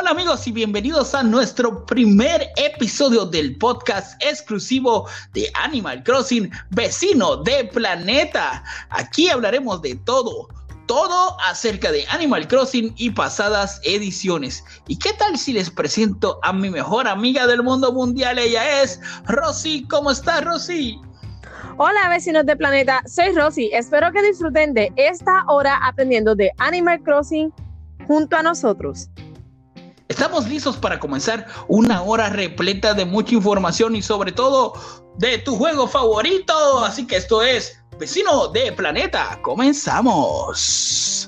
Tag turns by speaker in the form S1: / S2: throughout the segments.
S1: Hola amigos y bienvenidos a nuestro primer episodio del podcast exclusivo de Animal Crossing Vecino de Planeta. Aquí hablaremos de todo, todo acerca de Animal Crossing y pasadas ediciones. ¿Y qué tal si les presento a mi mejor amiga del mundo mundial? Ella es Rosy. ¿Cómo estás, Rosy?
S2: Hola vecinos de planeta, soy Rosy. Espero que disfruten de esta hora aprendiendo de Animal Crossing junto a nosotros.
S1: Estamos listos para comenzar una hora repleta de mucha información y sobre todo de tu juego favorito. Así que esto es Vecino de Planeta. Comenzamos.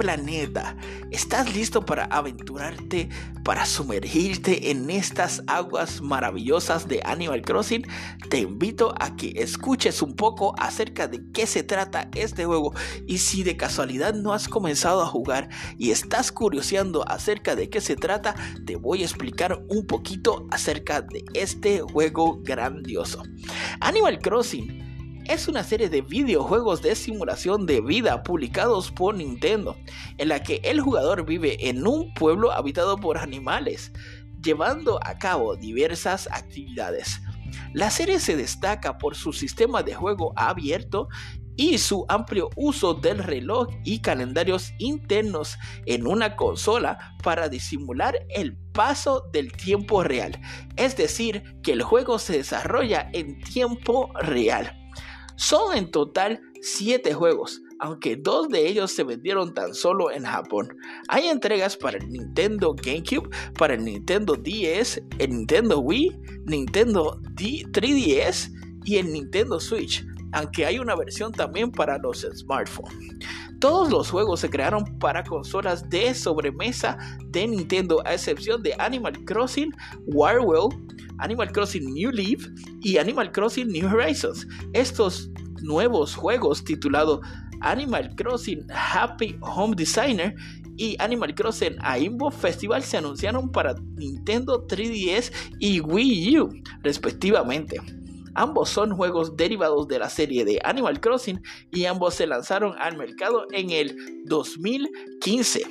S1: Planeta, ¿estás listo para aventurarte, para sumergirte en estas aguas maravillosas de Animal Crossing? Te invito a que escuches un poco acerca de qué se trata este juego y si de casualidad no has comenzado a jugar y estás curioseando acerca de qué se trata, te voy a explicar un poquito acerca de este juego grandioso. Animal Crossing es una serie de videojuegos de simulación de vida publicados por Nintendo, en la que el jugador vive en un pueblo habitado por animales, llevando a cabo diversas actividades. La serie se destaca por su sistema de juego abierto y su amplio uso del reloj y calendarios internos en una consola para disimular el paso del tiempo real, es decir, que el juego se desarrolla en tiempo real. Son en total 7 juegos, aunque dos de ellos se vendieron tan solo en Japón. Hay entregas para el Nintendo GameCube, para el Nintendo DS, el Nintendo Wii, Nintendo 3DS y el Nintendo Switch, aunque hay una versión también para los smartphones. Todos los juegos se crearon para consolas de sobremesa de Nintendo, a excepción de Animal Crossing, Warwell, Animal Crossing New Leaf y Animal Crossing New Horizons. Estos nuevos juegos titulados Animal Crossing Happy Home Designer y Animal Crossing Aimbo Festival se anunciaron para Nintendo 3DS y Wii U, respectivamente. Ambos son juegos derivados de la serie de Animal Crossing y ambos se lanzaron al mercado en el 2015.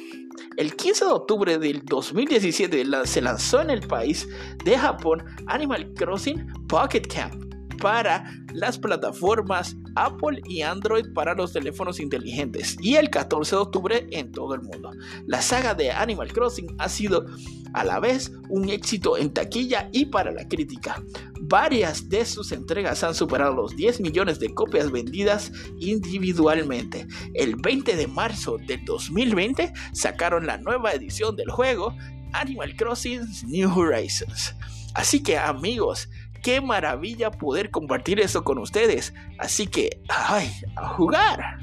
S1: El 15 de octubre del 2017 se lanzó en el país de Japón Animal Crossing Pocket Camp para las plataformas Apple y Android para los teléfonos inteligentes y el 14 de octubre en todo el mundo. La saga de Animal Crossing ha sido a la vez un éxito en taquilla y para la crítica. Varias de sus entregas han superado los 10 millones de copias vendidas individualmente. El 20 de marzo del 2020 sacaron la nueva edición del juego Animal Crossing New Horizons. Así que amigos, qué maravilla poder compartir eso con ustedes. Así que, ay, a jugar.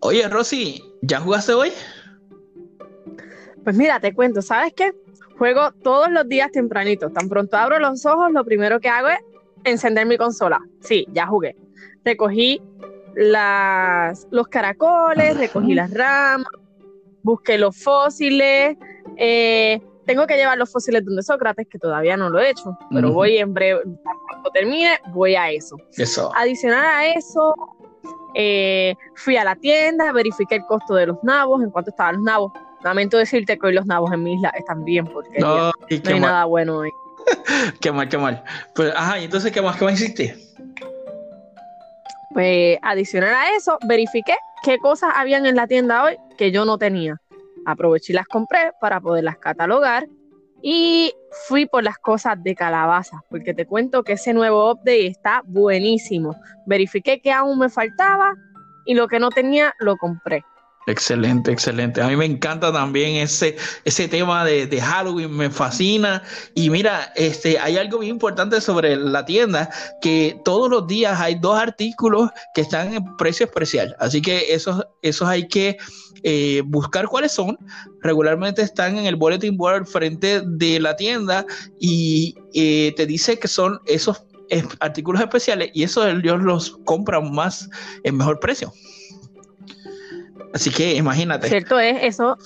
S1: Oye, Rosy, ¿ya jugaste hoy?
S2: Pues mira, te cuento, ¿sabes qué? Juego todos los días tempranito. Tan pronto abro los ojos, lo primero que hago es encender mi consola. Sí, ya jugué. Recogí las, los caracoles, recogí las ramas, busqué los fósiles. eh, tengo que llevar los fósiles donde Sócrates, que todavía no lo he hecho, pero voy en breve, cuando termine, voy a eso.
S1: Eso.
S2: Adicional a eso, eh, fui a la tienda, verifiqué el costo de los nabos, en cuánto estaban los nabos. Lamento decirte que hoy los nabos en mi isla están bien porque no, hay
S1: mal,
S2: nada bueno hoy.
S1: qué mal, qué mal. Pues, ajá, ¿y entonces qué más, qué más hiciste?
S2: Pues adicional a eso, verifiqué qué cosas habían en la tienda hoy que yo no tenía. Aproveché y las compré para poderlas catalogar Y fui por las cosas de calabaza, porque te cuento que ese nuevo update está buenísimo. Verifiqué que aún me faltaba y lo que no tenía lo compré.
S1: Excelente, excelente. A mí me encanta también ese, ese tema de, Halloween, me fascina. Y mira, este, hay algo muy importante sobre la tienda, que todos los días hay dos artículos que están en precio especial. Así que esos, esos hay que eh, buscar cuáles son. Regularmente están en el bulletin board frente de la tienda y eh, te dice que son esos artículos especiales y eso ellos los compran más en mejor precio. Así que imagínate.
S2: Cierto es, eso.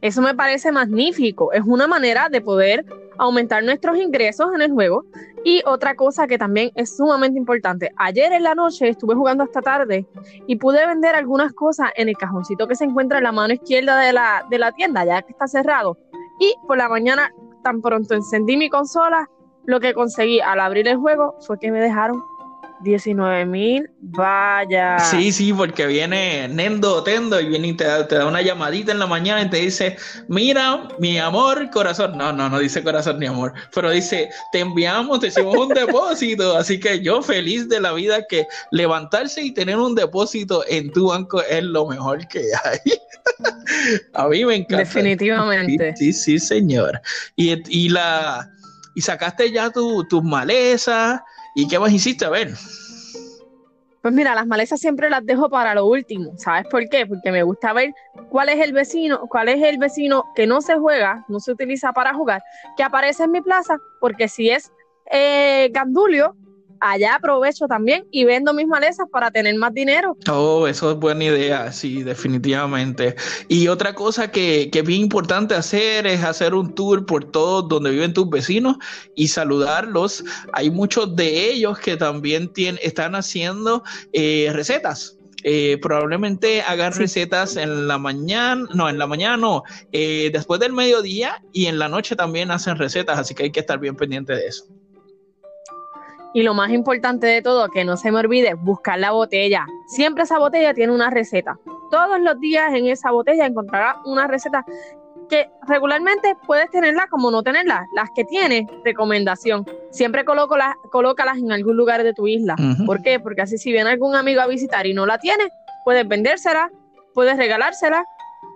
S2: Eso me parece magnífico. Es una manera de poder aumentar nuestros ingresos en el juego. Y otra cosa que también es sumamente importante. Ayer en la noche estuve jugando hasta tarde y pude vender algunas cosas en el cajoncito que se encuentra en la mano izquierda de la, de la tienda, ya que está cerrado. Y por la mañana, tan pronto encendí mi consola, lo que conseguí al abrir el juego fue que me dejaron 19 mil, vaya.
S1: Sí, sí, porque viene Nendo Tendo y viene y te da, una llamadita en la mañana y te dice, mira, mi amor, corazón. No, no, no dice corazón ni amor, pero dice, te enviamos, te hicimos un depósito. Así que yo feliz de la vida que levantarse y tener un depósito en tu banco es lo mejor que hay. A mí me encanta.
S2: Definitivamente.
S1: Sí, sí, señor. Y, y la... Y sacaste ya tus tu malezas, ¿Y qué más hiciste? A ver.
S2: Pues mira, las malezas siempre las dejo para lo último. ¿Sabes por qué? Porque me gusta ver cuál es el vecino, cuál es el vecino que no se juega, no se utiliza para jugar, que aparece en mi plaza, porque si es eh, Gandulio, allá aprovecho también y vendo mis malezas para tener más dinero.
S1: Oh, eso es buena idea, sí, definitivamente. Y otra cosa que, que es bien importante hacer es hacer un tour por todo donde viven tus vecinos y saludarlos. Hay muchos de ellos que también tienen, están haciendo eh, recetas. Eh, probablemente hagan recetas en la mañana, no, en la mañana no, eh, después del mediodía y en la noche también hacen recetas, así que hay que estar bien pendiente de eso.
S2: Y lo más importante de todo, que no se me olvide, buscar la botella. Siempre esa botella tiene una receta. Todos los días en esa botella encontrarás una receta que regularmente puedes tenerla como no tenerla. Las que tiene, recomendación. Siempre coloco las, colócalas en algún lugar de tu isla. ¿Por qué? Porque así si viene algún amigo a visitar y no la tiene, puedes vendérsela, puedes regalársela.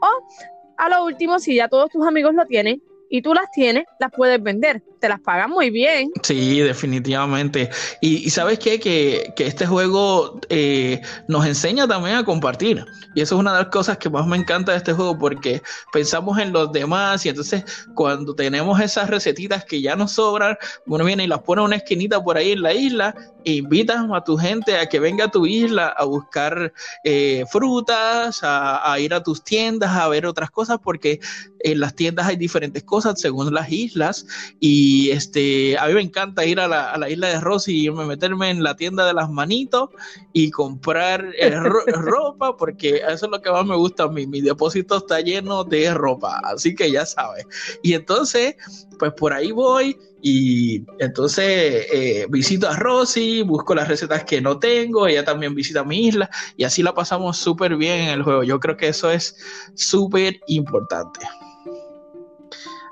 S2: O a lo último, si ya todos tus amigos lo tienen, y tú las tienes, las puedes vender. Te las pagan muy bien.
S1: Sí, definitivamente. Y, sabes qué? Que, que, este juego eh, nos enseña también a compartir. Y eso es una de las cosas que más me encanta de este juego porque pensamos en los demás y entonces cuando tenemos esas recetitas que ya nos sobran, uno viene y las pone en una esquinita por ahí en la isla e invitas a tu gente a que venga a tu isla a buscar eh, frutas, a, a ir a tus tiendas, a ver otras cosas porque en las tiendas hay diferentes cosas según las islas y este a mí me encanta ir a la, isla de Rosy y meterme en la tienda de las manitos y comprar ropa porque eso es lo que más me gusta a mí mi depósito está lleno de ropa así que ya sabes y entonces pues por ahí voy y entonces eh, visito a Rosy, busco las recetas que no tengo, ella también visita mi isla y así la pasamos súper bien en el juego. Yo creo que eso es súper importante.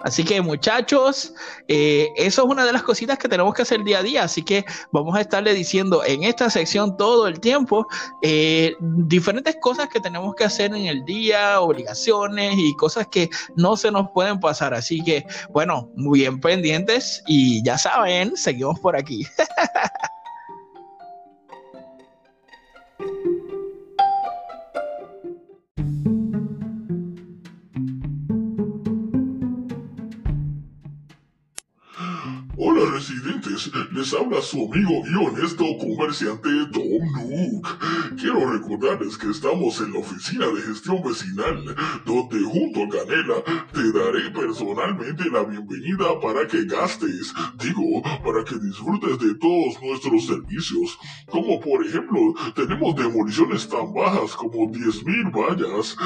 S1: Así que muchachos, eh, eso es una de las cositas que tenemos que hacer día a día. Así que vamos a estarle diciendo en esta sección todo el tiempo eh, diferentes cosas que tenemos que hacer en el día, obligaciones y cosas que no se nos pueden pasar. Así que bueno, muy bien pendientes y ya saben, seguimos por aquí.
S3: Oh, les habla su amigo y honesto comerciante Tom Nook. Quiero recordarles que estamos en la oficina de gestión vecinal, donde junto a Canela te daré personalmente la bienvenida para que gastes, digo, para que disfrutes de todos nuestros servicios, como por ejemplo, tenemos demoliciones tan bajas como 10.000 vallas,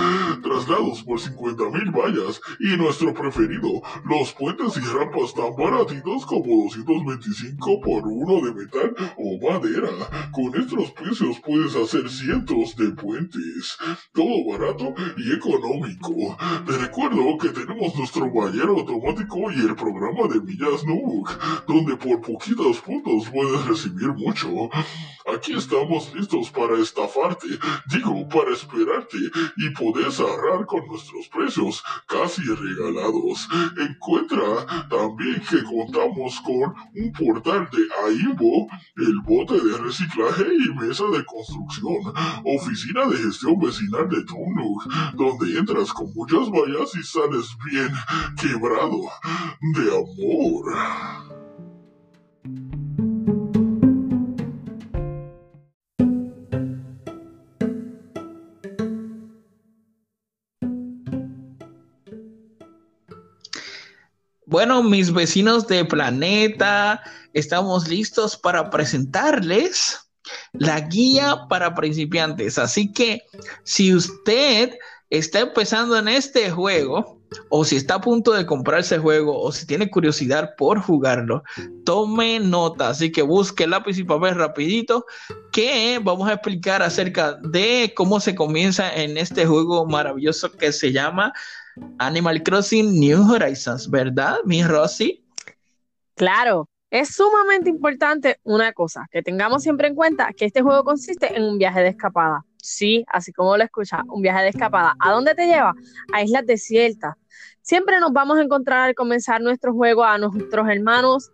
S3: traslados por 50.000 vallas y nuestro preferido, los puentes y rampas tan baratitos como 225 por uno de metal o madera. Con estos precios puedes hacer cientos de puentes. Todo barato y económico. Te recuerdo que tenemos nuestro ballero automático y el programa de millas Nook, donde por poquitos puntos puedes recibir mucho. Aquí estamos listos para estafarte, digo, para esperarte y podés ahorrar con nuestros precios casi regalados. Encuentra también que contamos con un portal de AIMBO, el bote de reciclaje y mesa de construcción, oficina de gestión vecinal de Tonuk, donde entras con muchas vallas y sales bien quebrado de amor.
S1: Bueno, mis vecinos de planeta, estamos listos para presentarles la guía para principiantes. Así que si usted está empezando en este juego, o si está a punto de comprar ese juego, o si tiene curiosidad por jugarlo, tome nota. Así que busque lápiz y papel rapidito, que vamos a explicar acerca de cómo se comienza en este juego maravilloso que se llama Animal Crossing New Horizons, ¿verdad, mi Rosy?
S2: Claro, es sumamente importante una cosa, que tengamos siempre en cuenta que este juego consiste en un viaje de escapada. Sí, así como lo escucha, un viaje de escapada. ¿A dónde te lleva? A islas desiertas. Siempre nos vamos a encontrar al comenzar nuestro juego a nuestros hermanos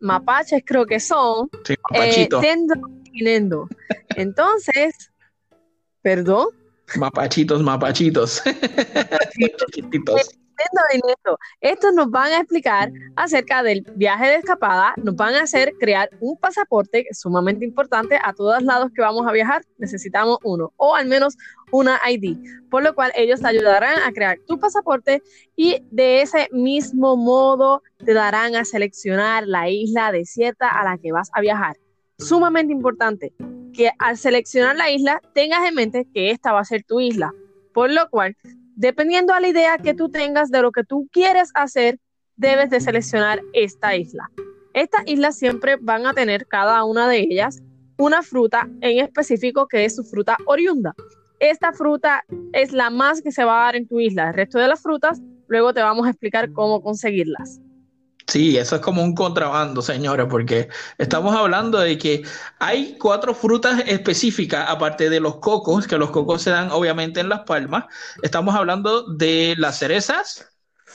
S2: mapaches, creo que son.
S1: Sí.
S2: Eh, Nendo. Entonces, perdón.
S1: Mapachitos, mapachitos.
S2: Estos nos van a explicar acerca del viaje de escapada, nos van a hacer crear un pasaporte sumamente importante a todos lados que vamos a viajar. Necesitamos uno o al menos una ID, por lo cual ellos te ayudarán a crear tu pasaporte y de ese mismo modo te darán a seleccionar la isla desierta a la que vas a viajar. Sumamente importante que al seleccionar la isla tengas en mente que esta va a ser tu isla, por lo cual, dependiendo a la idea que tú tengas de lo que tú quieres hacer, debes de seleccionar esta isla. Estas islas siempre van a tener cada una de ellas una fruta en específico que es su fruta oriunda. Esta fruta es la más que se va a dar en tu isla. El resto de las frutas, luego te vamos a explicar cómo conseguirlas.
S1: Sí, eso es como un contrabando, señores, porque estamos hablando de que hay cuatro frutas específicas, aparte de los cocos, que los cocos se dan obviamente en las palmas. Estamos hablando de las cerezas,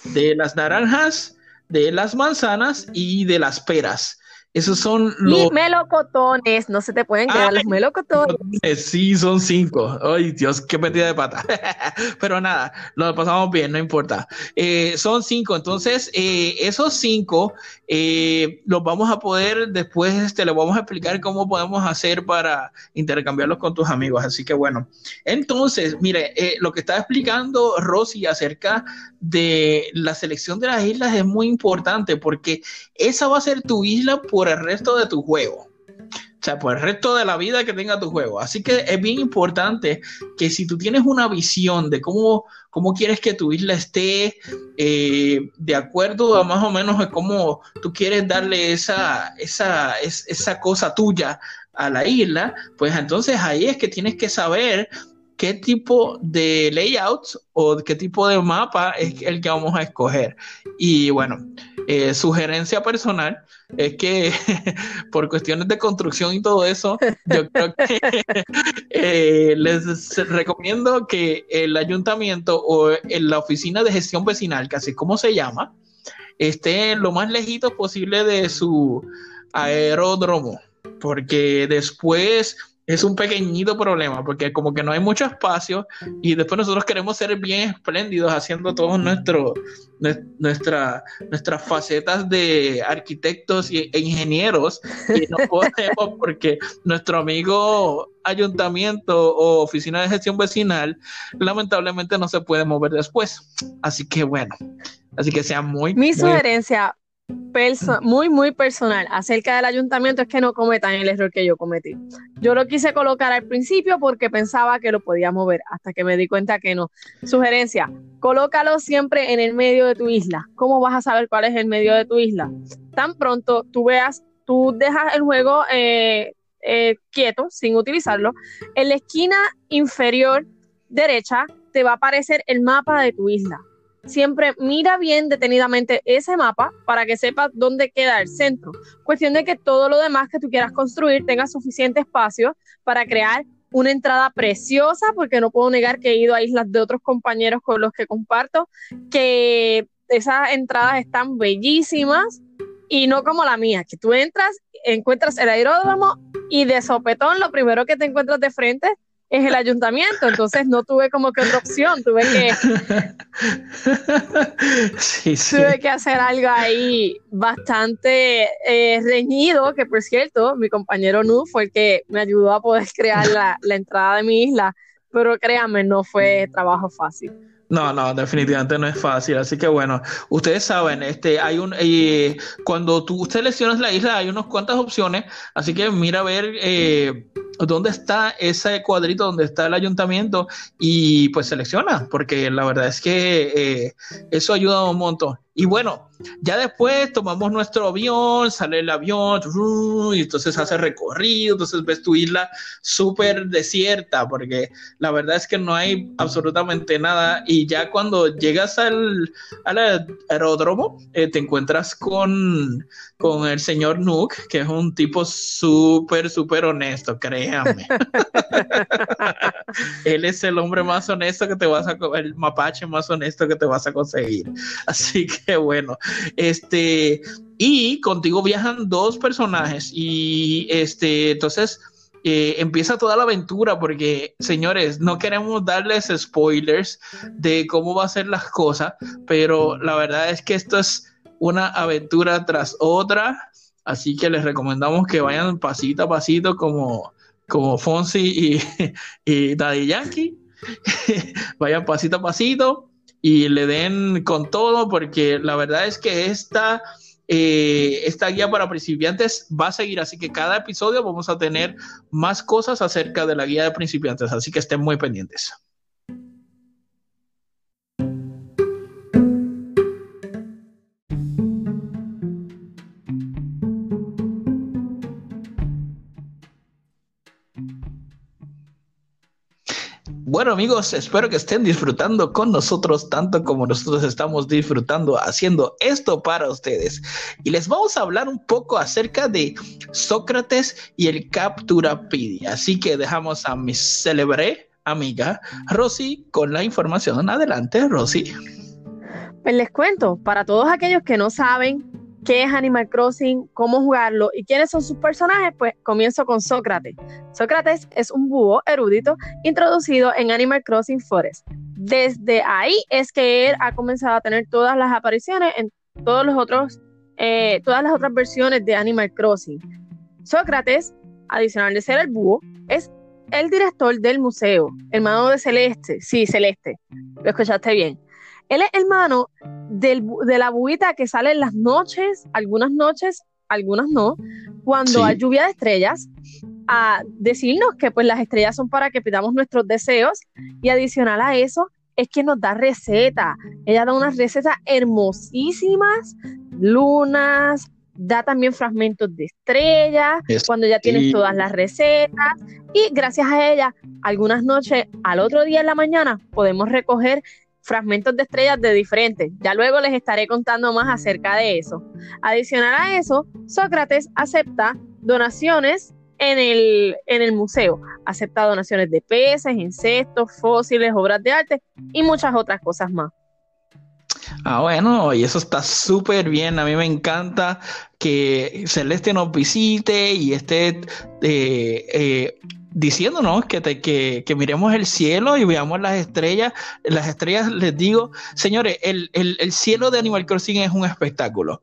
S1: de las naranjas, de las manzanas y de las peras. Esos son los.
S2: Y melocotones, no se te pueden quedar los melocotones.
S1: Sí, son cinco. Ay, Dios, qué metida de pata. Pero nada, lo pasamos bien, no importa. Eh, son cinco, entonces eh, esos cinco eh, los vamos a poder después, este, les vamos a explicar cómo podemos hacer para intercambiarlos con tus amigos. Así que bueno, entonces, mire, lo que está explicando Rosy acerca de la selección de las islas es muy importante porque esa va a ser tu isla por el resto de tu juego. O sea, por el resto de la vida que tenga tu juego. Así que es bien importante que si tú tienes una visión de cómo, cómo quieres que tu isla esté, eh, de acuerdo a más o menos a cómo tú quieres darle esa, esa, esa cosa tuya a la isla, pues entonces ahí es que tienes que saber qué tipo de layout o qué tipo de mapa es el que vamos a escoger. Y bueno, eh, sugerencia personal es que por cuestiones de construcción y todo eso, yo creo que eh, les recomiendo que el ayuntamiento o en la oficina de gestión vecinal, que así como se llama, esté lo más lejito posible de su aeródromo, porque después es un pequeñito problema porque como que no hay mucho espacio y después nosotros queremos ser bien espléndidos haciendo todos nuestro, nuestra, nuestras facetas de arquitectos e ingenieros y no podemos porque nuestro amigo ayuntamiento o oficina de gestión vecinal lamentablemente no se puede mover después. Así que bueno, así que sea muy...
S2: Mi sugerencia, muy, muy personal acerca del ayuntamiento es que no cometan el error que yo cometí. Yo lo quise colocar al principio porque pensaba que lo podía mover, hasta que me di cuenta que no. Sugerencia, colócalo siempre en el medio de tu isla. ¿Cómo vas a saber cuál es el medio de tu isla? Tan pronto tú veas, tú dejas el juego eh, eh, quieto, sin utilizarlo, en la esquina inferior derecha te va a aparecer el mapa de tu isla siempre mira bien detenidamente ese mapa para que sepas dónde queda el centro. Cuestión de que todo lo demás que tú quieras construir tenga suficiente espacio para crear una entrada preciosa, porque no puedo negar que he ido a islas de otros compañeros con los que comparto, que esas entradas están bellísimas y no como la mía, que tú entras, encuentras el aeródromo y de sopetón lo primero que te encuentras de frente es el ayuntamiento, entonces no tuve como que otra opción, tuve que tuve que hacer algo ahí bastante eh, reñido, que por cierto, mi compañero Nu fue el que me ayudó a poder crear la, la entrada de mi isla, pero créanme, no fue trabajo fácil.
S1: No, no, definitivamente no es fácil. Así que bueno, ustedes saben, este, hay un, eh, cuando tú seleccionas la isla hay unas cuantas opciones. Así que mira a ver eh, dónde está ese cuadrito donde está el ayuntamiento y pues selecciona, porque la verdad es que eh, eso ayuda un montón. Y bueno, ya después tomamos nuestro avión, sale el avión, y entonces hace recorrido, entonces ves tu isla súper desierta, porque la verdad es que no hay absolutamente nada. Y ya cuando llegas al, al aeródromo, eh, te encuentras con, con el señor Nook, que es un tipo súper, súper honesto, créanme. Él es el hombre más honesto que te vas a, el mapache más honesto que te vas a conseguir. Así que bueno, este, y contigo viajan dos personajes y este, entonces... Eh, empieza toda la aventura porque, señores, no queremos darles spoilers de cómo va a ser las cosas, pero la verdad es que esto es una aventura tras otra, así que les recomendamos que vayan pasito a pasito como, como Fonsi y, Daddy Yankee, vayan pasito a pasito y le den con todo, porque la verdad es que esta, eh, esta guía para principiantes va a seguir, así que cada episodio vamos a tener más cosas acerca de la guía de principiantes, así que estén muy pendientes. Bueno amigos, espero que estén disfrutando con nosotros tanto como nosotros estamos disfrutando haciendo esto para ustedes. Y les vamos a hablar un poco acerca de Sócrates y el Capturapedia. Así que dejamos a mi célebre amiga Rosy con la información. Adelante, Rosy.
S2: Pues les cuento, para todos aquellos que no saben qué es Animal Crossing, cómo jugarlo y quiénes son sus personajes, pues comienzo con Sócrates. Sócrates es un búho erudito introducido en Animal Crossing Forest. Desde ahí es que él ha comenzado a tener todas las apariciones en todos los otros, eh, todas las otras versiones de Animal Crossing. Sócrates, adicional de ser el búho, es el director del museo, hermano de Celeste. Sí, Celeste, lo escuchaste bien. Él es hermano de la buita que sale en las noches, algunas noches, algunas no, cuando hay lluvia de estrellas, a decirnos que pues las estrellas son para que pidamos nuestros deseos y adicional a eso es que nos da receta. Ella da unas recetas hermosísimas, lunas, da también fragmentos de estrellas, cuando ya tienes todas las recetas y gracias a ella, algunas noches, al otro día en la mañana, podemos recoger fragmentos de estrellas de diferentes. Ya luego les estaré contando más acerca de eso. Adicional a eso, Sócrates acepta donaciones en el, en el museo. Acepta donaciones de peces, insectos, fósiles, obras de arte y muchas otras cosas más.
S1: Ah, bueno, y eso está súper bien. A mí me encanta que Celeste nos visite y esté eh, eh, diciéndonos que, que, que, miremos el cielo y veamos las estrellas. Las estrellas, les digo, señores, el, cielo de Animal Crossing es un espectáculo.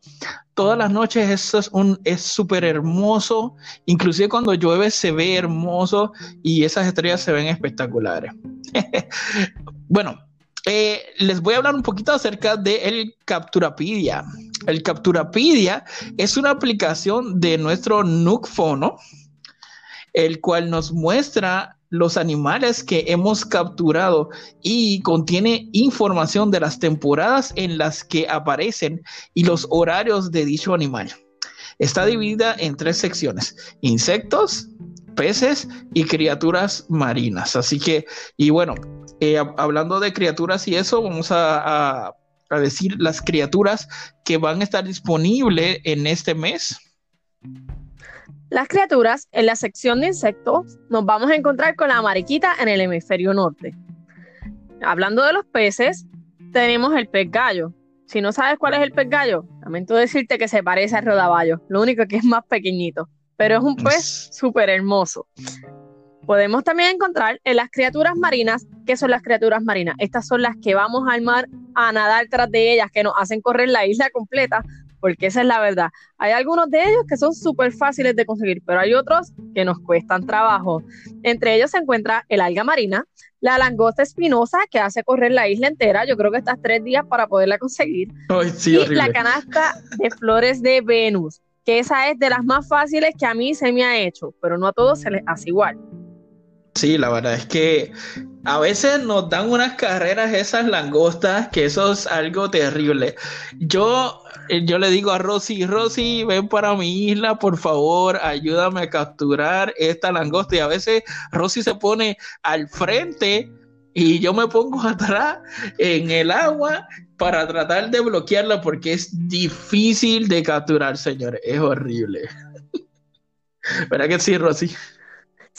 S1: Todas las noches eso es un es súper hermoso, inclusive cuando llueve se ve hermoso y esas estrellas se ven espectaculares. bueno, eh, les voy a hablar un poquito acerca del Capturapedia. El Capturapedia es una aplicación de nuestro Nook Phono, el cual nos muestra los animales que hemos capturado y contiene información de las temporadas en las que aparecen y los horarios de dicho animal. Está dividida en tres secciones, insectos, peces y criaturas marinas. Así que, y bueno, eh, hablando de criaturas y eso, vamos a, a decir las criaturas que van a estar disponibles en este mes.
S2: Las criaturas, en la sección de insectos, nos vamos a encontrar con la mariquita en el hemisferio norte. Hablando de los peces, tenemos el pez gallo. Si no sabes cuál es el pez gallo, lamento decirte que se parece al rodaballo, lo único que es más pequeñito, pero es un pez súper hermoso. Podemos también encontrar en las criaturas marinas, ¿qué son las criaturas marinas? Estas son las que vamos al mar a nadar tras de ellas, que nos hacen correr la isla completa, porque esa es la verdad. Hay algunos de ellos que son súper fáciles de conseguir, pero hay otros que nos cuestan trabajo. Entre ellos se encuentra el alga marina, la langosta espinosa que hace correr la isla entera. Yo creo que estás tres días para poderla conseguir. y la canasta de flores de Venus, que esa es de las más fáciles que a mí se me ha hecho, pero no a todos se les hace igual.
S1: Sí, la verdad es que a veces nos dan unas carreras esas langostas que eso es algo terrible. Yo, eh, yo le digo a Rosy, Rosy, ven para mi isla, por favor, ayúdame a capturar esta langosta. Y a veces Rosy se pone al frente y yo me pongo atrás en el agua para tratar de bloquearla porque es difícil de capturar, señores. Es horrible. ¿Verdad que sí, Rosy?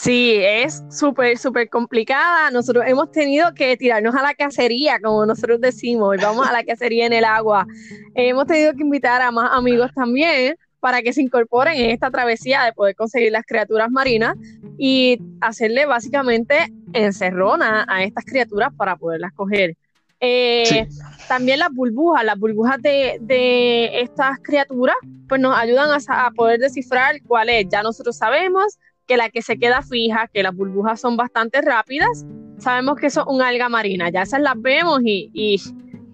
S2: Sí, es súper, súper complicada. Nosotros hemos tenido que tirarnos a la cacería, como nosotros decimos, y vamos a la cacería en el agua. Hemos tenido que invitar a más amigos también para que se incorporen en esta travesía de poder conseguir las criaturas marinas y hacerle básicamente encerrona a estas criaturas para poderlas coger. Eh, también las burbujas, las burbujas de, estas criaturas, pues nos ayudan a, a poder descifrar cuál es. Ya nosotros sabemos que la que se queda fija, que las burbujas son bastante rápidas, sabemos que son un alga marina, ya esas las vemos y,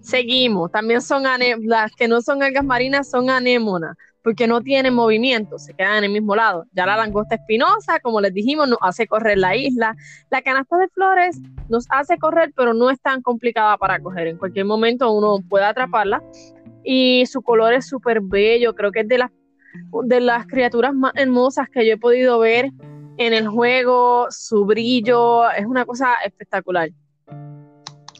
S2: seguimos. También son las que no son algas marinas son anémonas, porque no tienen movimiento, se quedan en el mismo lado. Ya la langosta espinosa, como les dijimos, nos hace correr la isla. La canasta de flores nos hace correr, pero no es tan complicada para coger. En cualquier momento uno puede atraparla. Y su color es súper bello, creo que es de las de las criaturas más hermosas que yo he podido ver en el juego, su brillo, es una cosa espectacular.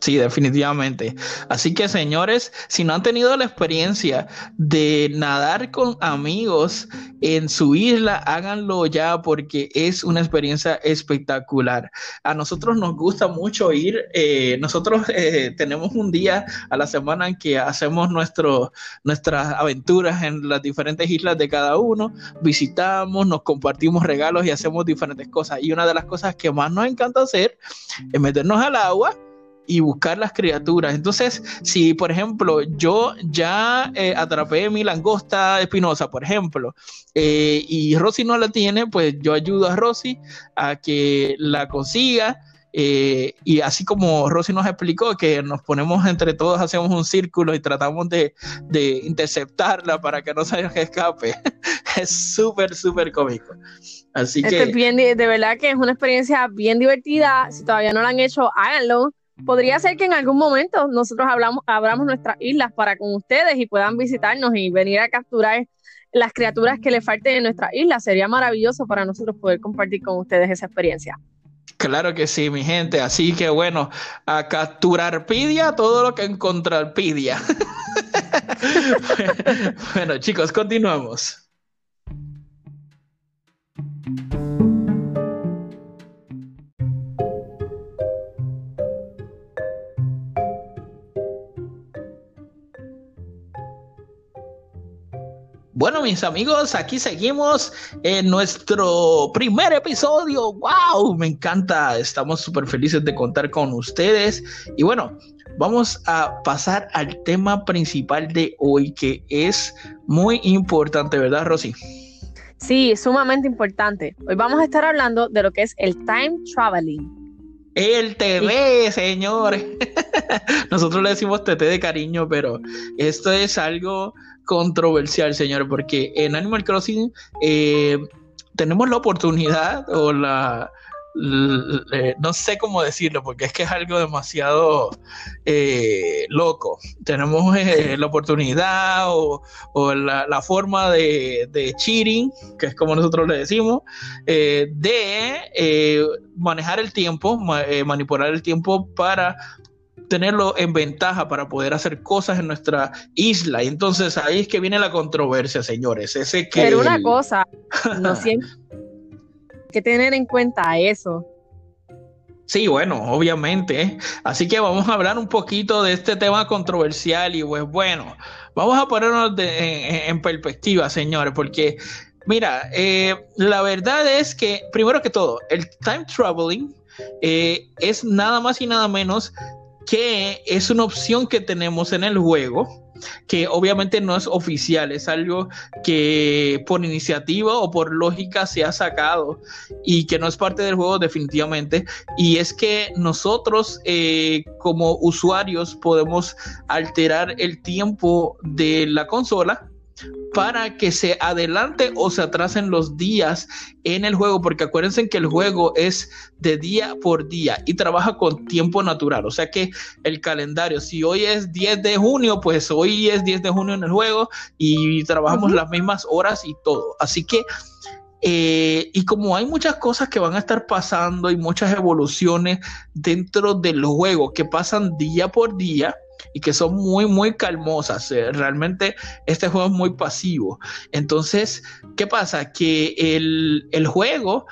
S1: Sí, definitivamente. Así que señores, si no han tenido la experiencia de nadar con amigos en su isla, háganlo ya porque es una experiencia espectacular. A nosotros nos gusta mucho ir. Eh, nosotros eh, tenemos un día a la semana en que hacemos nuestras aventuras en las diferentes islas de cada uno. Visitamos, nos compartimos regalos y hacemos diferentes cosas. Y una de las cosas que más nos encanta hacer es meternos al agua y buscar las criaturas. Entonces, si por ejemplo yo ya eh, atrapé mi langosta espinosa, por ejemplo, eh, y Rosy no la tiene, pues yo ayudo a Rosy a que la consiga. Eh, y así como Rosy nos explicó que nos ponemos entre todos, hacemos un círculo y tratamos de, interceptarla para que no se escape. es súper, súper cómico. Así que...
S2: bien, de verdad que es una experiencia bien divertida. Si todavía no la han hecho, háganlo podría ser que en algún momento nosotros hablamos, abramos nuestras islas para con ustedes y puedan visitarnos y venir a capturar las criaturas que le falten en nuestra isla. Sería maravilloso para nosotros poder compartir con ustedes esa experiencia.
S1: Claro que sí, mi gente. Así que bueno, a capturar pidia todo lo que encontrar pidia. bueno, chicos, continuamos. Bueno, mis amigos, aquí seguimos en nuestro primer episodio. ¡Wow! Me encanta. Estamos súper felices de contar con ustedes. Y bueno, vamos a pasar al tema principal de hoy, que es muy importante, ¿verdad, Rosy?
S2: Sí, sumamente importante. Hoy vamos a estar hablando de lo que es el time traveling.
S1: El TV, señores. Nosotros le decimos TT de cariño, pero esto es algo controversial, señor, porque en Animal Crossing eh, tenemos la oportunidad o la, eh, no sé cómo decirlo, porque es que es algo demasiado eh, loco. Tenemos la oportunidad o, la, forma de, cheating, que es como nosotros le decimos, de manejar el tiempo, manipular el tiempo para tenerlo en ventaja para poder hacer cosas en nuestra isla. Y entonces ahí es que viene la controversia, señores. Ese que
S2: Pero una cosa, no siempre que tener en cuenta eso.
S1: Sí, bueno, obviamente. Así que vamos a hablar un poquito de este tema controversial y pues bueno, vamos a ponernos en, perspectiva, señores, porque mira, eh, la verdad es que, primero que todo, el time traveling eh, es nada más y nada menos que es una opción que tenemos en el juego que obviamente no es oficial, es algo que por iniciativa o por lógica se ha sacado y que no es parte del juego definitivamente. Y es que nosotros eh, como usuarios podemos alterar el tiempo de la consola para que se adelante o se atrasen los días en el juego, porque acuérdense que el juego es de día por día y trabaja con tiempo natural, o sea que el calendario, si hoy es 10 de junio, pues hoy es 10 de junio en el juego y trabajamos las mismas horas y todo, así que... Eh, y como hay muchas cosas que van a estar pasando y muchas evoluciones dentro del juego que pasan día por día, y que son muy, muy calmosas. Eh, realmente este juego es muy pasivo. Entonces, ¿qué pasa? Que el, el juego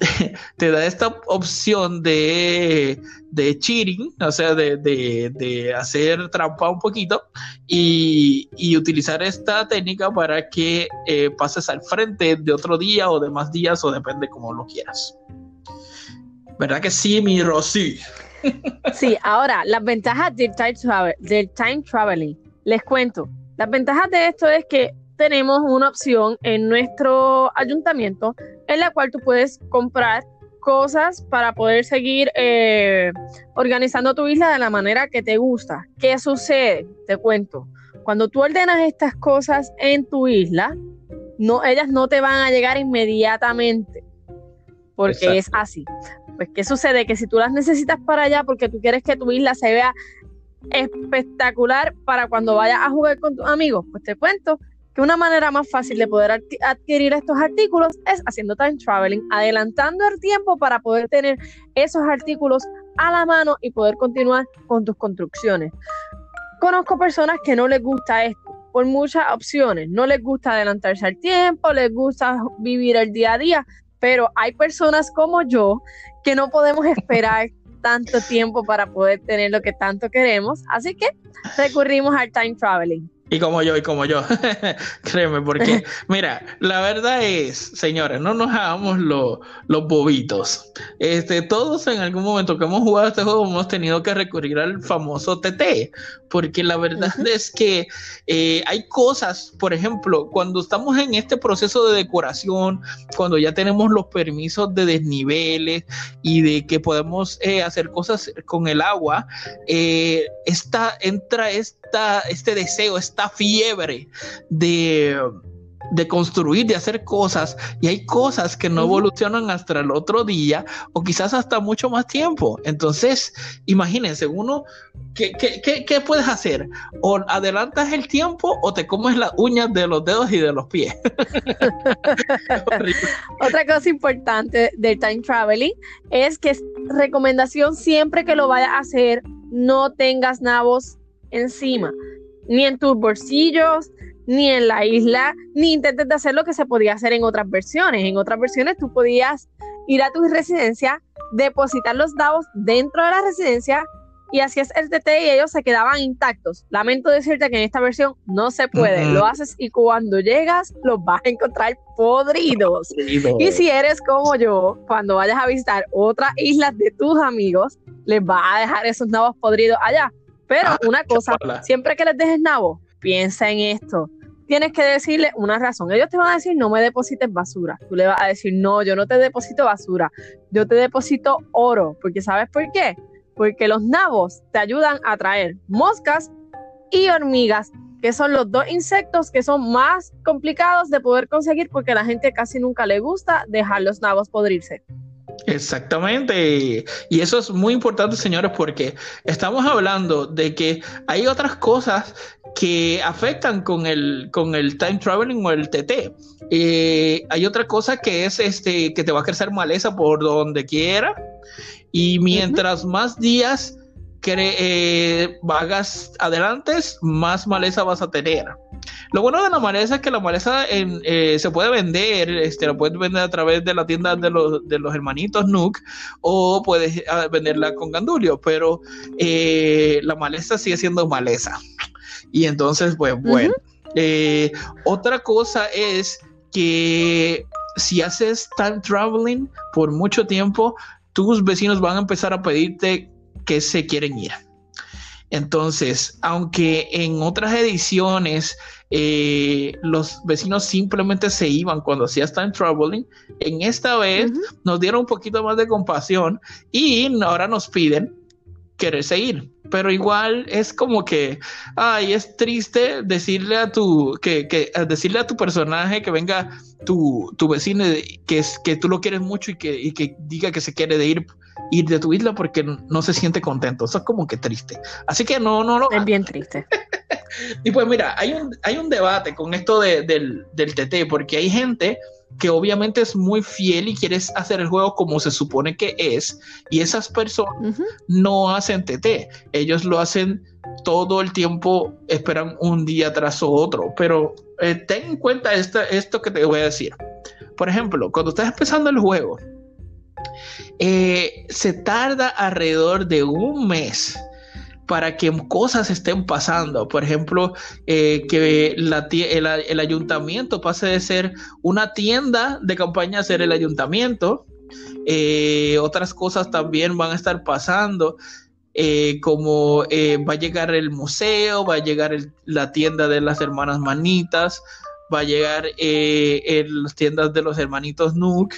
S1: te da esta opción de, de cheating, o sea, de, de, de hacer trampa un poquito y, y, utilizar esta técnica para que eh, pases al frente de otro día o de más días o depende como lo quieras. ¿Verdad que sí, mi Rosy?
S2: Sí, ahora, las ventajas del time, traveling. Les cuento. Las ventajas de esto es que tenemos una opción en nuestro ayuntamiento en la cual tú puedes comprar cosas para poder seguir eh, organizando tu isla de la manera que te gusta. ¿Qué sucede? Te cuento. Cuando tú ordenas estas cosas en tu isla, no, ellas no te van a llegar inmediatamente, porque es así. Pues, ¿qué sucede? Que si tú las necesitas para allá porque tú quieres que tu isla se vea espectacular para cuando vayas a jugar con tus amigos, pues te cuento que una manera más fácil de poder adquirir estos artículos es haciendo time traveling, adelantando el tiempo para poder tener esos artículos a la mano y poder continuar con tus construcciones. Conozco personas que no les gusta esto por muchas opciones, no les gusta adelantarse al tiempo, les gusta vivir el día a día, pero hay personas como yo que no podemos esperar tanto tiempo para poder tener lo que tanto queremos, así que recurrimos al time traveling.
S1: Y como yo, y como yo. Créeme, porque, mira, la verdad es, señores, no nos hagamos los bobitos. Este, todos en algún momento que hemos jugado este juego hemos tenido que recurrir al famoso TT, porque la verdad es que eh, hay cosas, por ejemplo, cuando estamos en este proceso de decoración, cuando ya tenemos los permisos de desniveles y de que podemos eh, hacer cosas con el agua, eh, esta, entra esta, este deseo, esta fiebre de, de construir, de hacer cosas, y hay cosas que no evolucionan hasta el otro día o quizás hasta mucho más tiempo. Entonces, imagínense, uno, ¿qué, qué, puedes hacer? O adelantas el tiempo o te comes las uñas de los dedos y de los pies.
S2: Otra cosa importante del time traveling es que es recomendación siempre que lo vayas a hacer, no tengas nabos encima ni en tus bolsillos, ni en la isla, ni intentes de hacer lo que se podía hacer en otras versiones. En otras versiones tú podías ir a tu residencia, depositar los dados dentro de la residencia y hacías el TT y ellos se quedaban intactos. Lamento decirte que en esta versión no se puede. Lo haces y cuando llegas los vas a encontrar podridos. Y si eres como yo, cuando vayas a visitar otras islas de tus amigos, les vas a dejar esos nabos podridos allá. Pero ah, una cosa, siempre que les dejes nabo, piensa en esto. Tienes que decirle una razón. Ellos te van a decir, no me deposites basura. Tú le vas a decir, no, yo no te deposito basura. Yo te deposito oro. Porque ¿sabes por qué? porque los nabos te ayudan a atraer moscas y hormigas, que son los dos insectos que son más complicados de poder conseguir porque a la gente casi nunca le gusta dejar los nabos podrirse.
S1: Exactamente. Y eso es muy importante, señores, porque estamos hablando de que hay otras cosas que afectan con el, con el time traveling o el TT. Eh, hay otra cosa que es este que te va a crecer maleza por donde quiera. Y mientras más días que eh, vagas adelante, más maleza vas a tener. Lo bueno de la maleza es que la maleza eh, se puede vender, este, la puedes vender a través de la tienda de los, de los hermanitos Nook o puedes ah, venderla con gandulio, pero eh, la maleza sigue siendo maleza. Y entonces, pues bueno. Eh, otra cosa es que si haces time traveling por mucho tiempo, tus vecinos van a empezar a pedirte que se quieren ir. Entonces, aunque en otras ediciones eh, los vecinos simplemente se iban cuando hacía time traveling, en esta vez nos dieron un poquito más de compasión y ahora nos piden querer seguir. Pero igual es como que, ay, es triste decirle a tu, que, que decirle a tu personaje que venga tu, tu vecino, que, es, que tú lo quieres mucho y que, y que diga que se quiere de ir ir de tu isla porque no se siente contento. Eso es como que triste. Así que no, no, no.
S2: Es bien triste.
S1: y pues mira, hay un, hay un debate con esto del, del TT porque hay gente que obviamente es muy fiel y quiere hacer el juego como se supone que es, y esas personas no hacen TT, ellos lo hacen todo el tiempo, esperan un día tras otro, pero eh, ten en cuenta esto que te voy a decir. Por ejemplo, cuando estás empezando el juego, eh, se tarda alrededor de un mes para que cosas estén pasando. Por ejemplo, eh, que el, ayuntamiento pase de ser una tienda de campaña a ser el ayuntamiento. Eh, otras cosas también van a estar pasando. como va a llegar el museo, va a llegar la tienda de las hermanas manitas, va a llegar las tiendas de los hermanitos Nook,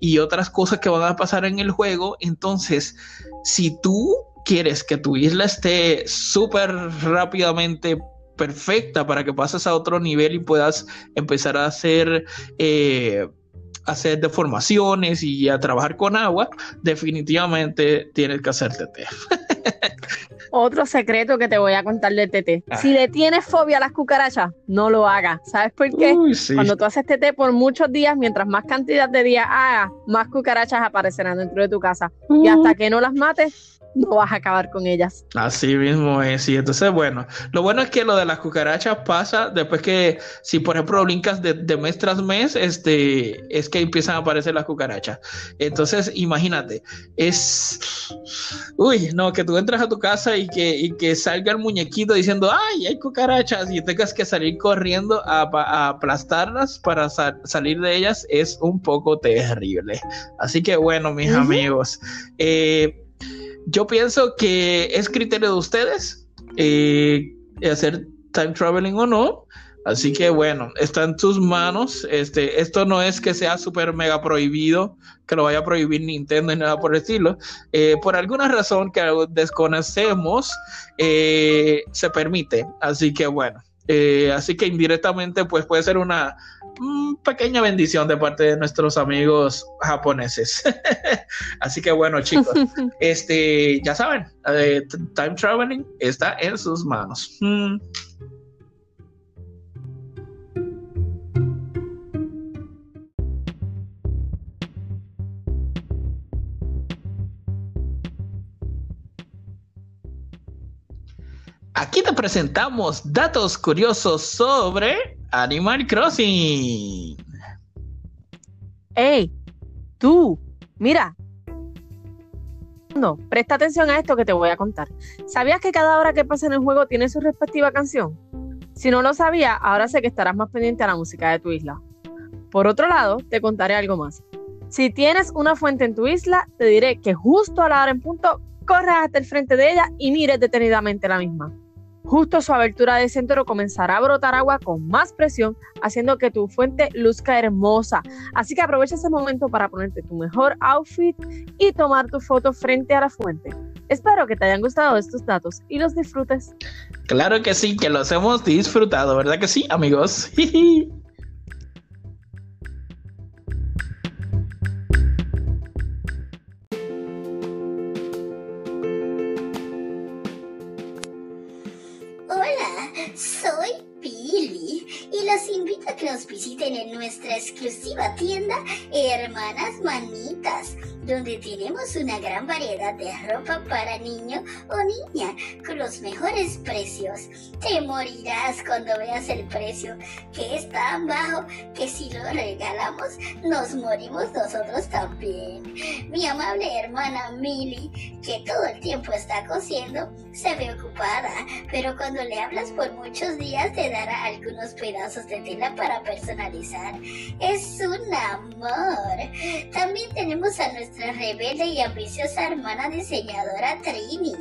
S1: y otras cosas que van a pasar en el juego. Entonces, si tú quieres que tu isla esté súper rápidamente perfecta para que pases a otro nivel y puedas empezar a hacer eh, hacer deformaciones y a trabajar con agua, definitivamente tienes que hacer TT.
S2: Otro secreto que te voy a contar de TT. Ah. Si le tienes fobia a las cucarachas, no lo hagas. ¿Sabes por qué? Cuando tú haces TT por muchos días, mientras más cantidad de días hagas, más cucarachas aparecerán dentro de tu casa. Y hasta que no las mates, no vas a acabar con ellas.
S1: Así mismo es. Y entonces, bueno, lo bueno es que lo de las cucarachas pasa después que, si por ejemplo brincas de, de, mes tras mes, este, es que empiezan a aparecer las cucarachas. Entonces, imagínate, es, uy, no, que tú entras a tu casa y que, y que salga el muñequito diciendo, ay, hay cucarachas, y tengas que salir corriendo a, aplastarlas para salir de ellas, es un poco terrible. Así que, bueno, mis amigos, eh, yo pienso que es criterio de ustedes eh, hacer time traveling o no. Así que bueno, está en tus manos. Este, esto no es que sea súper mega prohibido, que lo vaya a prohibir Nintendo ni nada por el estilo. Eh, por alguna razón que desconocemos, eh, se permite. Así que bueno, así que indirectamente pues puede ser una pequeña bendición de parte de nuestros amigos japoneses. Así que bueno, chicos, este, ya saben, eh, time traveling está en sus manos. Mm. Aquí te presentamos datos curiosos sobre Animal Crossing.
S2: ¡Ey! Tú, mira. No, presta atención a esto que te voy a contar. ¿Sabías que cada hora que pasa en el juego tiene su respectiva canción? Si no lo sabía, ahora sé que estarás más pendiente a la música de tu isla. Por otro lado, te contaré algo más. Si tienes una fuente en tu isla, te diré que justo a la hora en punto corras hasta el frente de ella y mires detenidamente la misma. Justo su abertura de centro comenzará a brotar agua con más presión, haciendo que tu fuente luzca hermosa. Así que aprovecha ese momento para ponerte tu mejor outfit y tomar tu foto frente a la fuente. Espero que te hayan gustado estos datos y los disfrutes.
S1: Claro que sí, que los hemos disfrutado, ¿verdad que sí, amigos?
S4: visiten en nuestra exclusiva tienda Hermanas Manitas donde tenemos una gran variedad de ropa para niño o niña con los mejores precios. Te morirás cuando veas el precio, que es tan bajo que si lo regalamos nos morimos nosotros también. Mi amable hermana Milly, que todo el tiempo está cosiendo, se ve ocupada, pero cuando le hablas por muchos días te dará algunos pedazos de tela para personalizar. Es un amor. También tenemos a nuestra rebelde y ambiciosa hermana diseñadora Trini,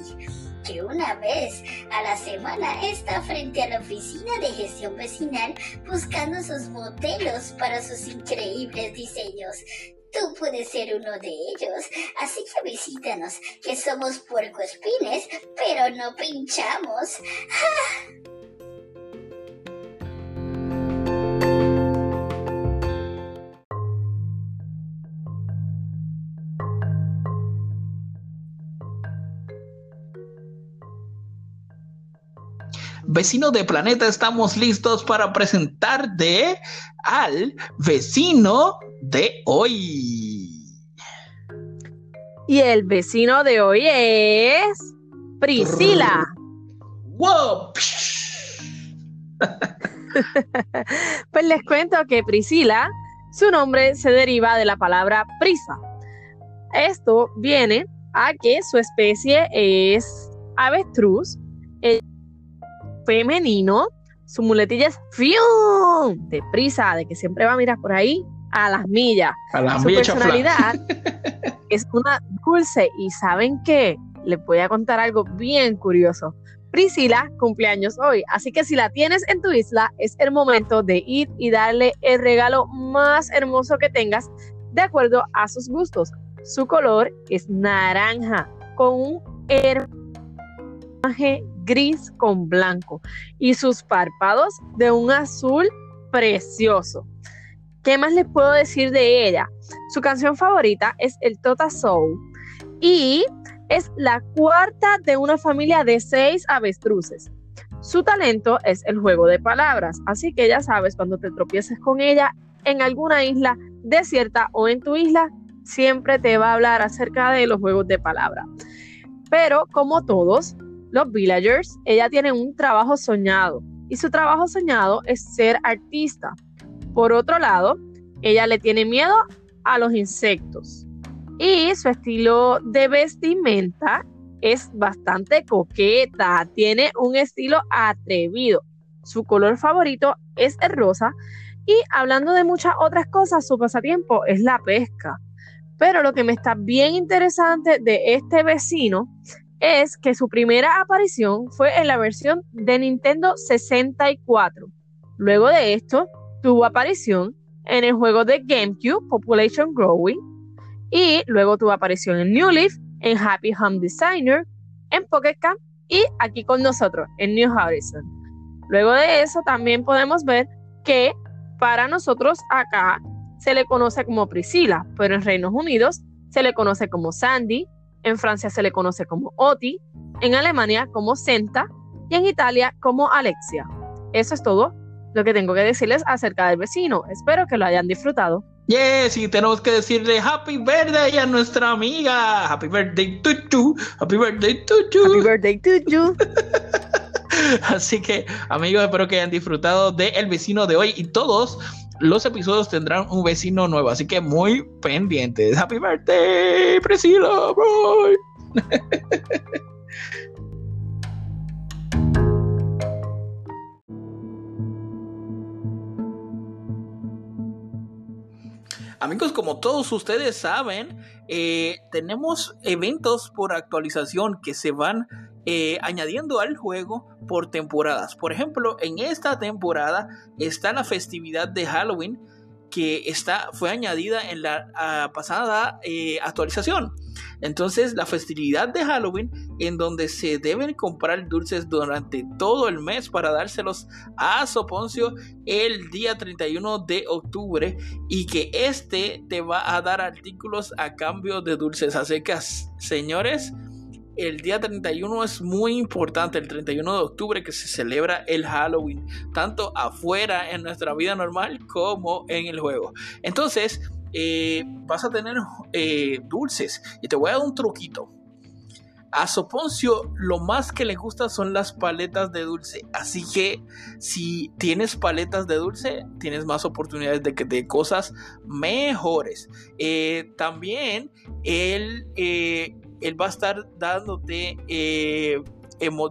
S4: que una vez a la semana está frente a la oficina de gestión vecinal buscando sus modelos para sus increíbles diseños. Tú puedes ser uno de ellos, así que visítanos, que somos puercoespines, pero no pinchamos. ¡Ah!
S1: Vecino de Planeta, estamos listos para presentarte al vecino de hoy.
S2: Y el vecino de hoy es Priscila.
S1: ¡Wow!
S2: pues les cuento que Priscila, su nombre se deriva de la palabra prisa. Esto viene a que su especie es avestruz femenino, su muletilla es ¡fium! de prisa, de que siempre va a mirar por ahí a las millas.
S1: A las
S2: su
S1: millas
S2: personalidad es una dulce y ¿saben qué? Les voy a contar algo bien curioso. Priscila cumpleaños hoy, así que si la tienes en tu isla, es el momento de ir y darle el regalo más hermoso que tengas de acuerdo a sus gustos. Su color es naranja con un hermaje gris con blanco y sus párpados de un azul precioso. ¿Qué más les puedo decir de ella? Su canción favorita es el Tota Soul y es la cuarta de una familia de seis avestruces. Su talento es el juego de palabras, así que ya sabes, cuando te tropieces con ella en alguna isla desierta o en tu isla, siempre te va a hablar acerca de los juegos de palabras. Pero como todos, los villagers, ella tiene un trabajo soñado y su trabajo soñado es ser artista. Por otro lado, ella le tiene miedo a los insectos y su estilo de vestimenta es bastante coqueta, tiene un estilo atrevido. Su color favorito es el rosa y hablando de muchas otras cosas, su pasatiempo es la pesca. Pero lo que me está bien interesante de este vecino es que su primera aparición fue en la versión de Nintendo 64. Luego de esto, tuvo aparición en el juego de GameCube Population Growing y luego tuvo aparición en New Leaf, en Happy Home Designer, en Pocket Camp y aquí con nosotros en New Horizon. Luego de eso también podemos ver que para nosotros acá se le conoce como Priscila, pero en Reinos Unidos se le conoce como Sandy, en Francia se le conoce como Oti, en Alemania como Senta y en Italia como Alexia. Eso es todo lo que tengo que decirles acerca del vecino. Espero que lo hayan disfrutado.
S1: Yes, y tenemos que decirle Happy Birthday a nuestra amiga. Happy Birthday to you. Happy Birthday to you.
S2: Happy Birthday to you.
S1: Así que, amigos, espero que hayan disfrutado de El vecino de hoy y todos los episodios tendrán un vecino nuevo, así que muy pendientes. Happy birthday, Priscila, boy. Amigos, como todos ustedes saben, eh, tenemos eventos por actualización que se van eh, añadiendo al juego por temporadas. Por ejemplo, en esta temporada está la festividad de Halloween que está, fue añadida en la pasada eh, actualización. Entonces, la festividad de Halloween, en donde se deben comprar dulces durante todo el mes para dárselos a Soponcio el día 31 de octubre, y que este te va a dar artículos a cambio de dulces. Así que, señores, el día 31 es muy importante, el 31 de octubre que se celebra el Halloween, tanto afuera en nuestra vida normal como en el juego. Entonces, eh, vas a tener eh, dulces y te voy a dar un truquito. A Soponcio lo más que le gusta son las paletas de dulce. Así que si tienes paletas de dulce, tienes más oportunidades de de cosas mejores. Eh, también él él va a estar dándote eh,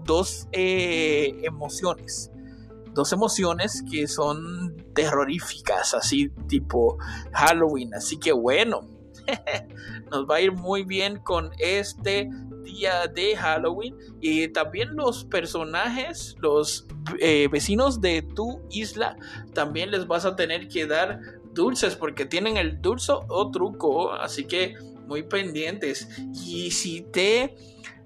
S1: dos eh, emociones. Dos emociones que son terroríficas, así tipo Halloween. Así que bueno, nos va a ir muy bien con este día de Halloween. Y también los personajes, los eh, vecinos de tu isla, también les vas a tener que dar dulces porque tienen el dulce o truco. Así que muy pendientes. Y si te,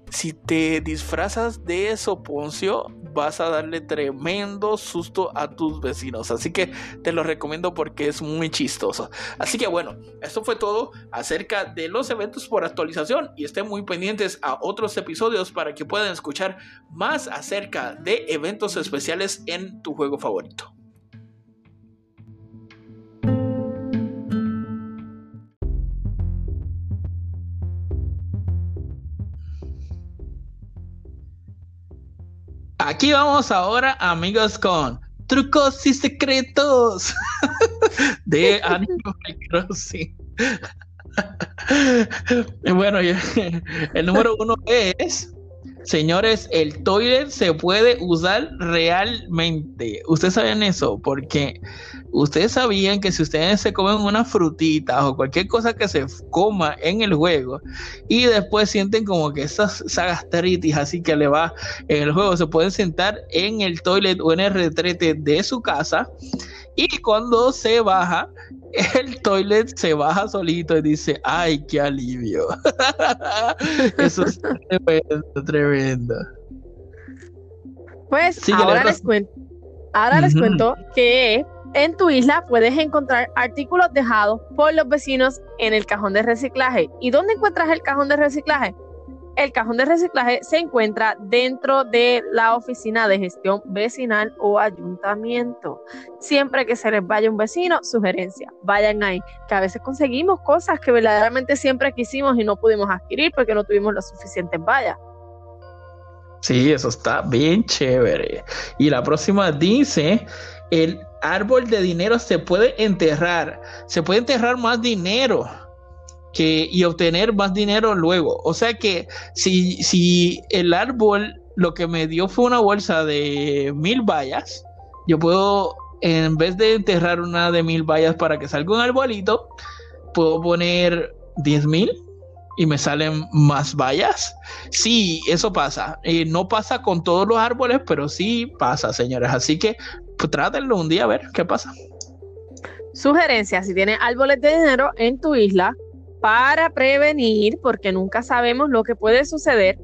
S1: si te disfrazas de Soponcio, vas a darle tremendo susto a tus vecinos. Así que te lo recomiendo porque es muy chistoso. Así que bueno, esto fue todo acerca de los eventos por actualización. Y estén muy pendientes a otros episodios para que puedan escuchar más acerca de eventos especiales en tu juego favorito. Aquí vamos ahora, amigos, con trucos y secretos de Animal Crossing. bueno, el número uno es Señores, el toilet se puede usar realmente. ¿Ustedes saben eso? Porque ustedes sabían que si ustedes se comen una frutita o cualquier cosa que se coma en el juego y después sienten como que esa, esa gastritis así que le va en el juego, se pueden sentar en el toilet o en el retrete de su casa y cuando se baja, el toilet se baja solito y dice, ay, qué alivio. Eso es tremendo, tremendo.
S2: Pues ahora, les cuento, ahora les cuento que en tu isla puedes encontrar artículos dejados por los vecinos en el cajón de reciclaje. ¿Y dónde encuentras el cajón de reciclaje? El cajón de reciclaje se encuentra dentro de la oficina de gestión vecinal o ayuntamiento. Siempre que se les vaya un vecino, sugerencia, vayan ahí, que a veces conseguimos cosas que verdaderamente siempre quisimos y no pudimos adquirir porque no tuvimos las suficientes vallas.
S1: Sí, eso está bien chévere. Y la próxima dice, el árbol de dinero se puede enterrar, se puede enterrar más dinero y obtener más dinero luego. O sea que si, si el árbol lo que me dio fue una bolsa de mil vallas, yo puedo, en vez de enterrar una de mil vallas para que salga un arbolito, puedo poner diez mil y me salen más vallas. Sí, eso pasa. Eh, no pasa con todos los árboles, pero sí pasa, señores. Así que pues, trátenlo un día a ver qué pasa.
S2: Sugerencia, si tienes árboles de dinero en tu isla, para prevenir, porque nunca sabemos lo que puede suceder,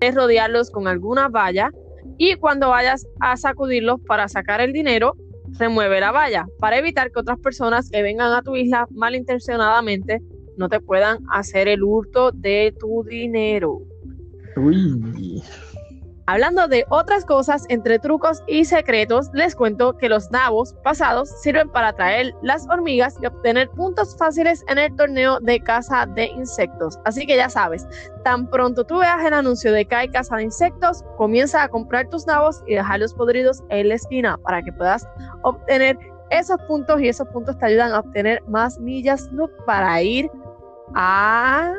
S2: es rodearlos con alguna valla y cuando vayas a sacudirlos para sacar el dinero, remueve la valla para evitar que otras personas que vengan a tu isla malintencionadamente no te puedan hacer el hurto de tu dinero. Uy. Hablando de otras cosas, entre trucos y secretos, les cuento que los nabos pasados sirven para atraer las hormigas y obtener puntos fáciles en el torneo de caza de insectos. Así que ya sabes, tan pronto tú veas el anuncio de que hay caza de insectos, comienza a comprar tus nabos y dejarlos podridos en la esquina para que puedas obtener esos puntos y esos puntos te ayudan a obtener más millas para ir a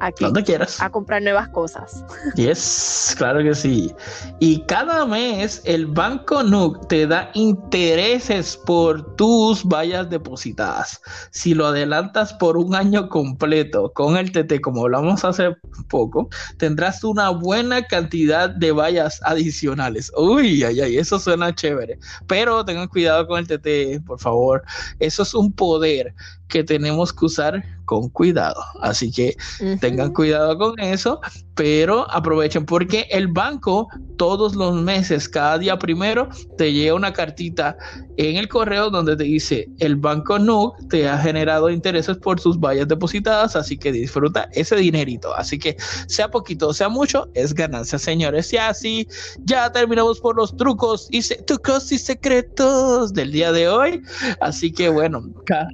S2: aquí
S1: quieras.
S2: a comprar nuevas cosas.
S1: Yes, claro que sí. Y cada mes el Banco NUC te da intereses por tus vallas depositadas. Si lo adelantas por un año completo con el TT, como hablamos hace poco, tendrás una buena cantidad de vallas adicionales. Uy, ay, ay, eso suena chévere. Pero tengan cuidado con el TT, por favor. Eso es un poder que tenemos que usar con cuidado. Así que tengan cuidado con eso, pero aprovechen porque el banco todos los meses, cada día primero, te llega una cartita en el correo donde te dice el banco NUC te ha generado intereses por sus vallas depositadas, así que disfruta ese dinerito. Así que sea poquito o sea mucho, es ganancia, señores. Y así ya terminamos por los trucos y trucos y secretos del día de hoy. Así que bueno,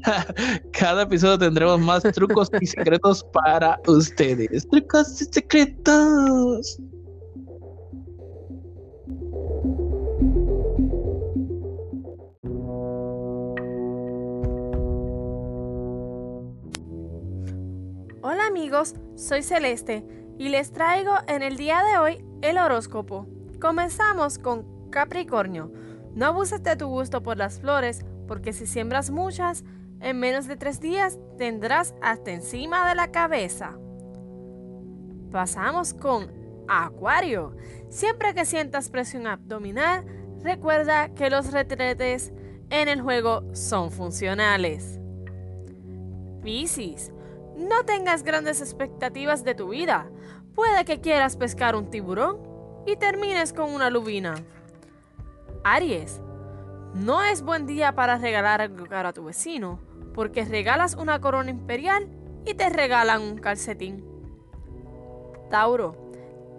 S1: cada, episodio tendremos más trucos y secretos para ustedes. Trucos y secretos.
S2: Hola amigos, soy Celeste y les traigo en el día de hoy el horóscopo. Comenzamos con Capricornio. No abuses de tu gusto por las flores porque si siembras muchas, en menos de tres días tendrás hasta encima de la cabeza. Pasamos con Acuario. Siempre que sientas presión abdominal, recuerda que los retretes en el juego son funcionales. Piscis. No tengas grandes expectativas de tu vida. Puede que quieras pescar un tiburón y termines con una lubina. Aries. No es buen día para regalar algo caro a tu vecino, porque regalas una corona imperial y te regalan un calcetín. Tauro,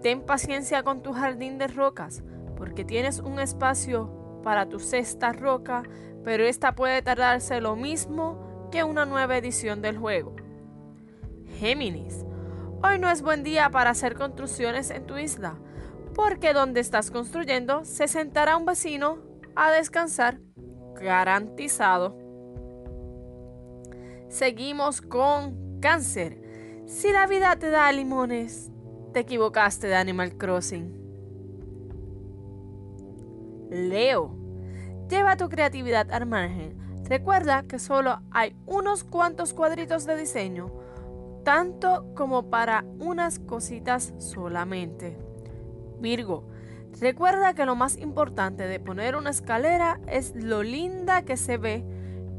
S2: ten paciencia con tu jardín de rocas, porque tienes un espacio para tu cesta roca, pero esta puede tardarse lo mismo que una nueva edición del juego. Géminis, hoy no es buen día para hacer construcciones en tu isla, porque donde estás construyendo se sentará un vecino a descansar, garantizado. Seguimos con cáncer. Si la vida te da limones, te equivocaste de Animal Crossing. Leo, lleva tu creatividad al margen. Recuerda que solo hay unos cuantos cuadritos de diseño, tanto como para unas cositas solamente. Virgo, Recuerda que lo más importante de poner una escalera es lo linda que se ve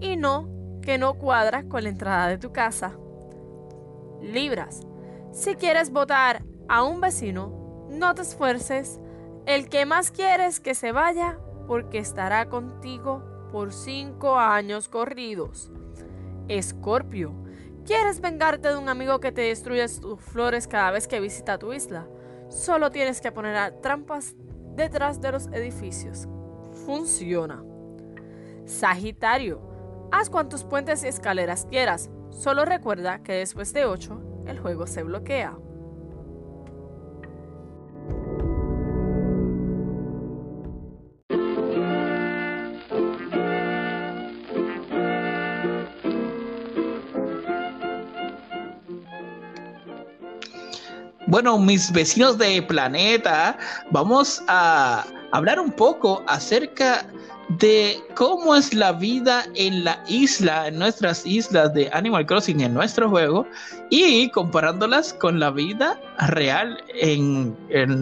S2: y no que no cuadra con la entrada de tu casa. Libras. Si quieres votar a un vecino, no te esfuerces. El que más quieres que se vaya porque estará contigo por cinco años corridos. Escorpio. ¿Quieres vengarte de un amigo que te destruye tus flores cada vez que visita tu isla? Solo tienes que poner trampas detrás de los edificios. Funciona. Sagitario, haz cuantos puentes y escaleras quieras. Solo recuerda que después de 8 el juego se bloquea.
S1: Bueno, mis vecinos de planeta, vamos a hablar un poco acerca de cómo es la vida en la isla, en nuestras islas de Animal Crossing, en nuestro juego, y comparándolas con la vida real, en,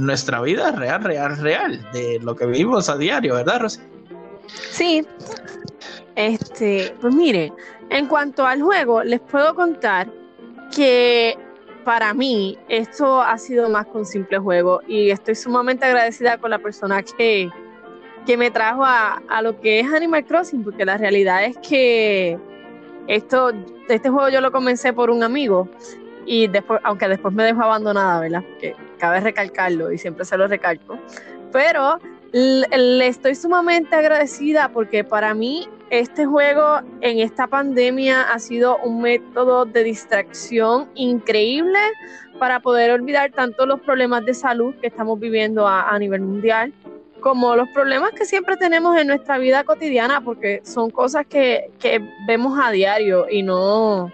S1: nuestra vida real, real, real, de lo que vivimos a diario, ¿verdad, Rosy?
S2: Sí. Este, pues mire, en cuanto al juego, les puedo contar que para mí esto ha sido más que un simple juego y estoy sumamente agradecida con la persona que, que me trajo a, lo que es Animal Crossing, porque la realidad es que esto, este juego yo lo comencé por un amigo y después, aunque después me dejó abandonada, ¿verdad? Que cabe recalcarlo y siempre se lo recalco, pero le estoy sumamente agradecida porque para mí este juego en esta pandemia ha sido un método de distracción increíble para poder olvidar tanto los problemas de salud que estamos viviendo a, nivel mundial, como los problemas que siempre tenemos en nuestra vida cotidiana, porque son cosas que, que vemos a diario y no,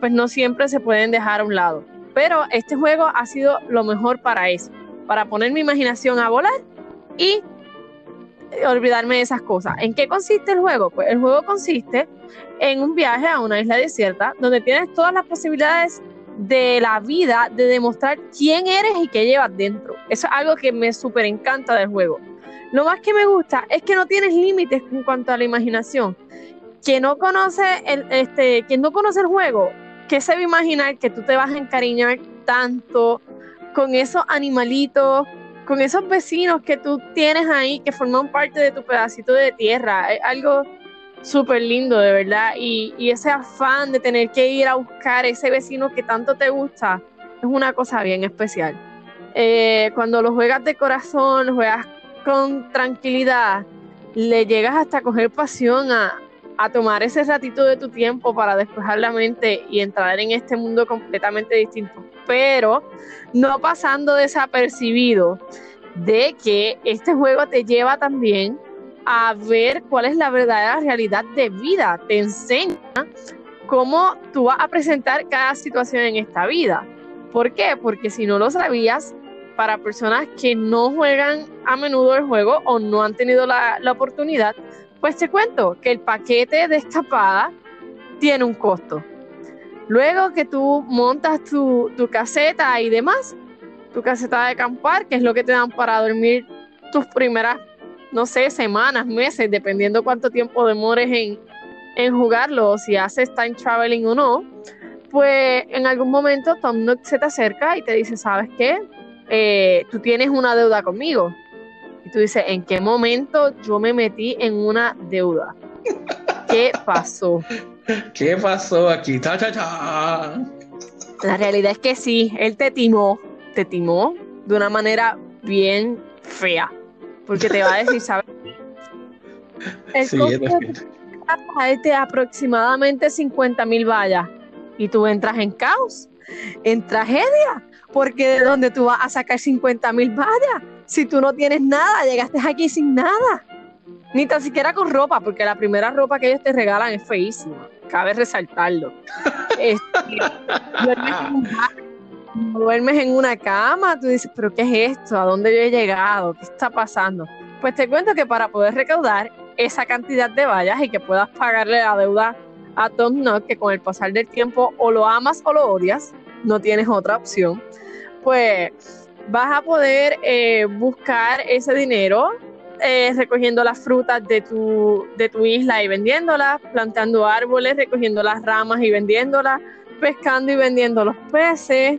S2: pues no siempre se pueden dejar a un lado. Pero este juego ha sido lo mejor para eso, para poner mi imaginación a volar y olvidarme de esas cosas. ¿En qué consiste el juego? Pues el juego consiste en un viaje a una isla desierta donde tienes todas las posibilidades de la vida de demostrar quién eres y qué llevas dentro. Eso es algo que me súper encanta del juego. Lo más que me gusta es que no tienes límites en cuanto a la imaginación. Quien no conoce el, este, quien no conoce el juego ¿qué se va a imaginar que tú te vas a encariñar tanto con esos animalitos, con esos vecinos que tú tienes ahí, que forman parte de tu pedacito de tierra? Es algo súper lindo, de verdad. Y, y, ese afán de tener que ir a buscar ese vecino que tanto te gusta es una cosa bien especial. Eh, cuando lo juegas de corazón, juegas con tranquilidad, le llegas hasta coger pasión a, a tomar ese ratito de tu tiempo para despejar la mente y entrar en este mundo completamente distinto, pero no pasando desapercibido de que este juego te lleva también a ver cuál es la verdadera realidad de vida, te enseña cómo tú vas a presentar cada situación en esta vida. ¿Por qué? Porque si no lo sabías, para personas que no juegan a menudo el juego o no han tenido la, la oportunidad, pues te cuento que el paquete de escapada tiene un costo. Luego que tú montas tu, tu caseta y demás, tu caseta de acampar, que es lo que te dan para dormir tus primeras, no sé, semanas, meses, dependiendo cuánto tiempo demores en, en jugarlo o si haces time traveling o no, pues en algún momento Tom Nook se te acerca y te dice, ¿sabes qué? Eh, tú tienes una deuda conmigo. Y tú dices, ¿en qué momento yo me metí en una deuda? ¿Qué pasó?
S1: ¿Qué pasó aquí? Ta, ta, ta.
S2: La realidad es que sí, él te timó, te timó de una manera bien fea. Porque te va a decir, ¿sabes? El
S1: Sí,
S2: costo
S1: es
S2: de aproximadamente 50 mil vallas. Y tú entras en caos, en tragedia, porque de dónde tú vas a sacar 50 mil vallas si tú no tienes nada, llegaste aquí sin nada. Ni tan siquiera con ropa, porque la primera ropa que ellos te regalan es feísima. Cabe resaltarlo. Este, duermes, en un bar, duermes en una cama, tú dices, pero ¿qué es esto? ¿A dónde yo he llegado? ¿Qué está pasando? Pues te cuento que para poder recaudar esa cantidad de vallas y que puedas pagarle la deuda a Tom Nook, que con el pasar del tiempo o lo amas o lo odias, no tienes otra opción, pues vas a poder eh, buscar ese dinero eh, recogiendo las frutas de tu, de tu isla y vendiéndolas, plantando árboles, recogiendo las ramas y vendiéndolas, pescando y vendiendo los peces.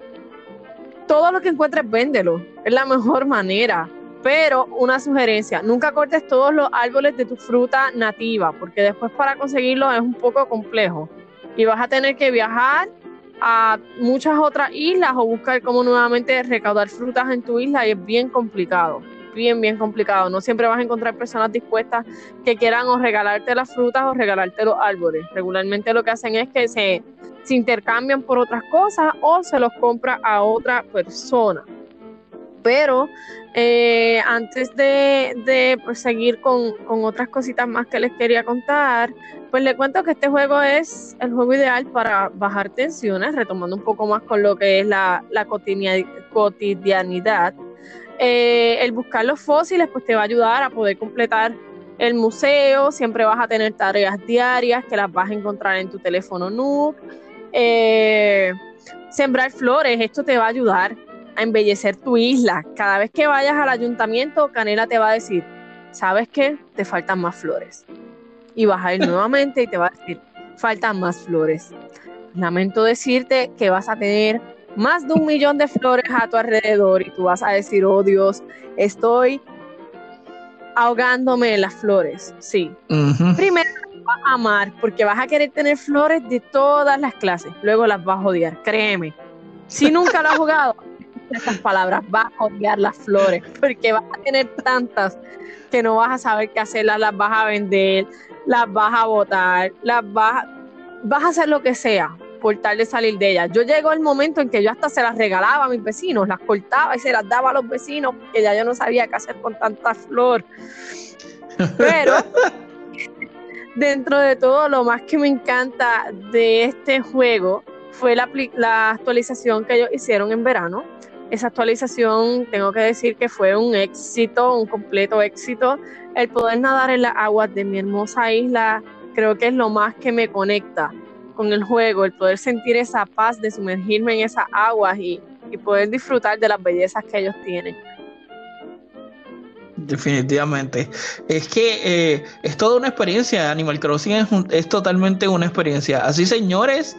S2: Todo lo que encuentres, véndelo. Es la mejor manera. Pero una sugerencia, nunca cortes todos los árboles de tu fruta nativa, porque después para conseguirlo es un poco complejo. Y vas a tener que viajar a muchas otras islas o buscar cómo nuevamente recaudar frutas en tu isla y es bien complicado, bien, bien complicado. No siempre vas a encontrar personas dispuestas que quieran o regalarte las frutas o regalarte los árboles. Regularmente lo que hacen es que se, se intercambian por otras cosas o se los compra a otra persona. Pero eh, antes de, de pues, seguir con, con, otras cositas más que les quería contar, pues les cuento que este juego es el juego ideal para bajar tensiones, retomando un poco más con lo que es la, la cotidianidad. Eh, el buscar los fósiles pues te va a ayudar a poder completar el museo, siempre vas a tener tareas diarias que las vas a encontrar en tu teléfono Nook. Eh, sembrar flores, esto te va a ayudar a embellecer tu isla. Cada vez que vayas al ayuntamiento, Canela te va a decir, ¿sabes qué? Te faltan más flores. Y vas a ir nuevamente y te va a decir, faltan más flores. Lamento decirte que vas a tener más de un millón de flores a tu alrededor y tú vas a decir, oh Dios, estoy ahogándome en las flores. Sí.
S1: Uh -huh.
S2: Primero las vas a amar porque vas a querer tener flores de todas las clases. Luego las vas a odiar, créeme. Si nunca lo has jugado, esas palabras, vas a odiar las flores, porque vas a tener tantas que no vas a saber qué hacerlas, las vas a vender, las vas a botar, las vas, vas a hacer lo que sea por tal de salir de ellas. Yo llegó el momento en que yo hasta se las regalaba a mis vecinos, las cortaba y se las daba a los vecinos, porque ya yo no sabía qué hacer con tanta flor. Pero dentro de todo, lo más que me encanta de este juego fue la, la actualización que ellos hicieron en verano, esa actualización tengo que decir que fue un éxito, un completo éxito. El poder nadar en las aguas de mi hermosa isla creo que es lo más que me conecta con el juego, el poder sentir esa paz de sumergirme en esas aguas y, y poder disfrutar de las bellezas que ellos tienen.
S1: Definitivamente. Es que eh, es toda una experiencia. Animal Crossing es, un, es, totalmente una experiencia. Así, señores,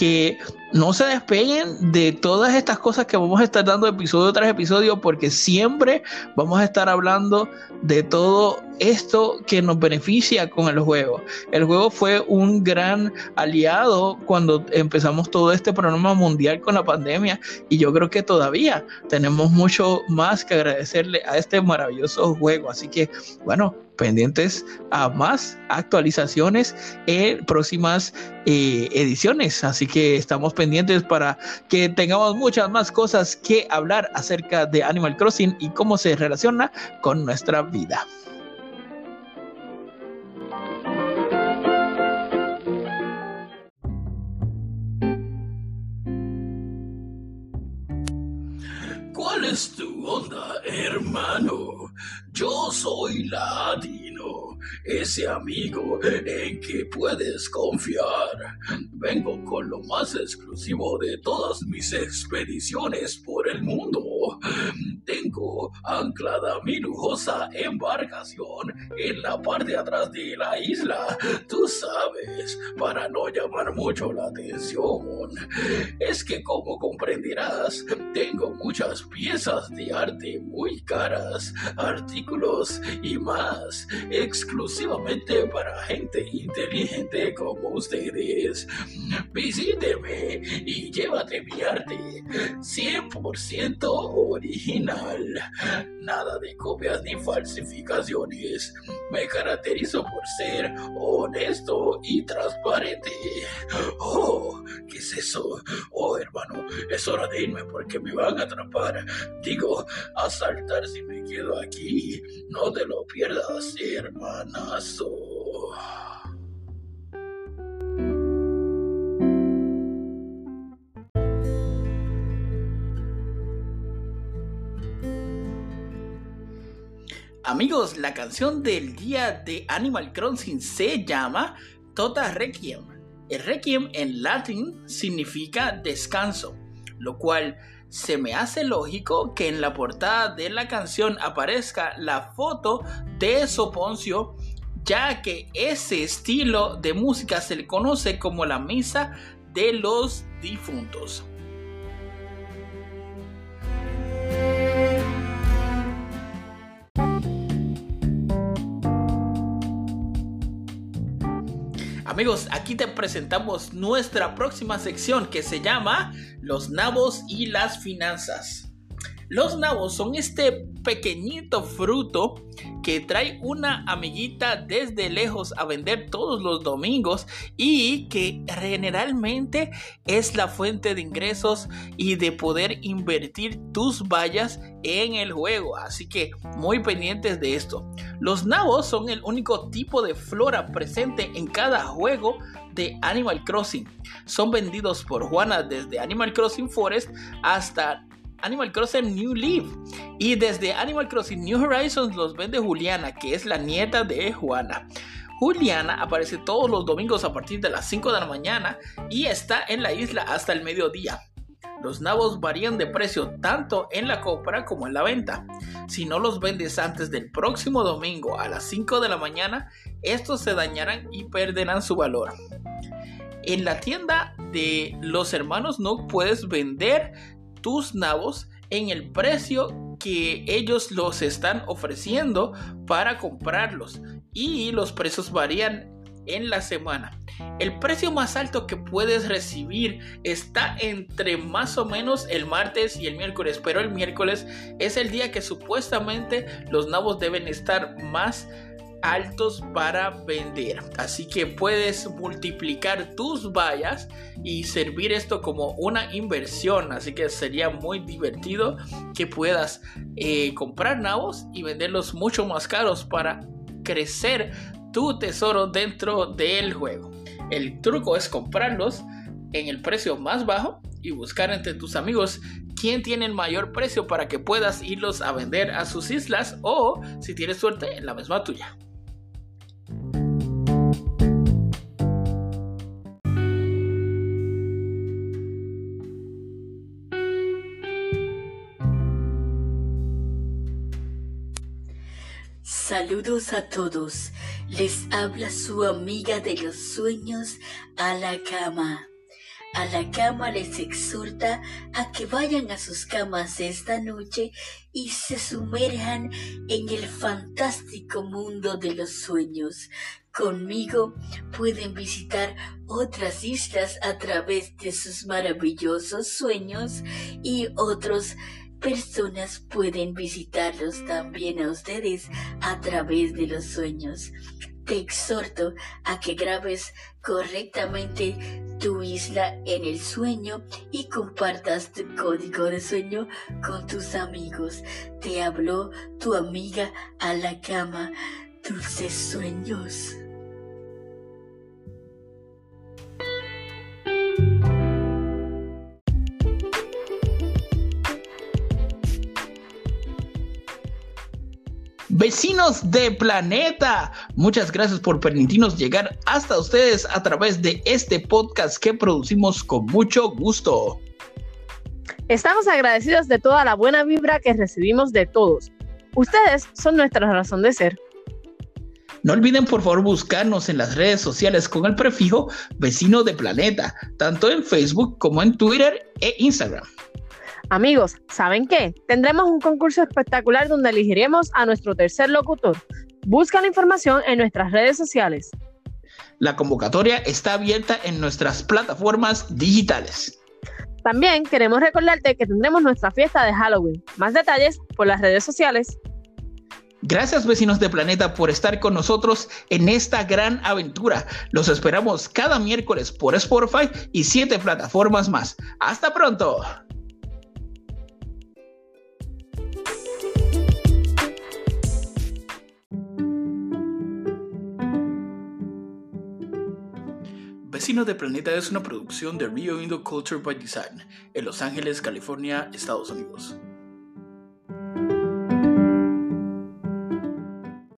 S1: que no se despeguen de todas estas cosas que vamos a estar dando episodio tras episodio porque siempre vamos a estar hablando de todo esto que nos beneficia con el juego. El juego fue un gran aliado cuando empezamos todo este programa mundial con la pandemia y yo creo que todavía tenemos mucho más que agradecerle a este maravilloso juego. Así que bueno, pendientes a más actualizaciones en próximas eh, ediciones. Así que estamos pendientes para que tengamos muchas más cosas que hablar acerca de Animal Crossing y cómo se relaciona con nuestra vida.
S5: ¿Cuál es tu onda, hermano? Yo soy Latino, ese amigo en que puedes confiar. Vengo con lo más exclusivo de todas mis expediciones por el mundo. Tengo anclada mi lujosa embarcación en la parte de atrás de la isla. Tú sabes, para no llamar mucho la atención. Es que como comprenderás, tengo muchas piezas de arte muy caras, artículos y más, exclusivamente para gente inteligente como ustedes. Visíteme y llévate mi arte 100% original. Nada de copias ni falsificaciones. Me caracterizo por ser honesto y transparente. Oh, ¿qué es eso? Oh, hermano, es hora de irme porque me van a atrapar. Digo, asaltar si me quedo aquí. No te lo pierdas,
S1: Amigos, la canción del día de Animal Crossing se llama Tota Requiem. El Requiem en latín significa descanso, lo cual se me hace lógico que en la portada de la canción aparezca la foto de Soponcio, ya que ese estilo de música se le conoce como la misa de los difuntos. Amigos, aquí te presentamos nuestra próxima sección que se llama Los nabos y las finanzas. Los nabos son este pequeñito fruto que trae una amiguita desde lejos a vender todos los domingos y que generalmente es la fuente de ingresos y de poder invertir tus vallas en el juego. Así que muy pendientes de esto. Los nabos son el único tipo de flora presente en cada juego de Animal Crossing. Son vendidos por Juana desde Animal Crossing Forest hasta Animal Crossing New Leaf. Y desde Animal Crossing New Horizons los vende Juliana, que es la nieta de Juana. Juliana aparece todos los domingos a partir de las 5 de la mañana y está en la isla hasta el mediodía. Los nabos varían de precio tanto en la compra como en la venta. Si no los vendes antes del próximo domingo a las 5 de la mañana, estos se dañarán y perderán su valor. En la tienda de los hermanos no puedes vender tus nabos en el precio que ellos los están ofreciendo para comprarlos y los precios varían en la semana. El precio más alto que puedes recibir está entre más o menos el martes y el miércoles, pero el miércoles es el día que supuestamente los nabos deben estar más altos para vender. Así que puedes multiplicar tus vallas y servir esto como una inversión. Así que sería muy divertido que puedas eh, comprar nabos y venderlos mucho más caros para crecer tu tesoro dentro del juego. El truco es comprarlos en el precio más bajo y buscar entre tus amigos quién tiene el mayor precio para que puedas irlos a vender a sus islas o si tienes suerte en la misma tuya.
S4: Saludos a todos. Les habla su amiga de los sueños a la cama.
S6: a la cama les exhorta a que vayan a sus camas esta noche y se sumerjan en el fantástico mundo de los sueños. Conmigo pueden visitar otras islas a través de sus maravillosos sueños y otros personas pueden visitarlos también a ustedes a través de los sueños. Te exhorto a que grabes correctamente tu isla en el sueño y compartas tu código de sueño con tus amigos. Te habló tu amiga a la cama. Dulces sueños.
S1: Vecinos de planeta, muchas gracias por permitirnos llegar hasta ustedes a través de este podcast que producimos con mucho gusto.
S2: Estamos agradecidos de toda la buena vibra que recibimos de todos. Ustedes son nuestra razón de ser.
S1: No olviden por favor buscarnos en las redes sociales con el prefijo vecino de planeta, tanto en Facebook como en Twitter e Instagram.
S2: Amigos, ¿saben qué? Tendremos un concurso espectacular donde elegiremos a nuestro tercer locutor. Busca la información en nuestras redes sociales.
S1: La convocatoria está abierta en nuestras plataformas digitales.
S2: También queremos recordarte que tendremos nuestra fiesta de Halloween. Más detalles por las redes sociales.
S1: Gracias vecinos de Planeta por estar con nosotros en esta gran aventura. Los esperamos cada miércoles por Spotify y siete plataformas más. Hasta pronto. Vecino de Planeta es una producción de Rio Indo Culture by Design en Los Ángeles, California, Estados Unidos.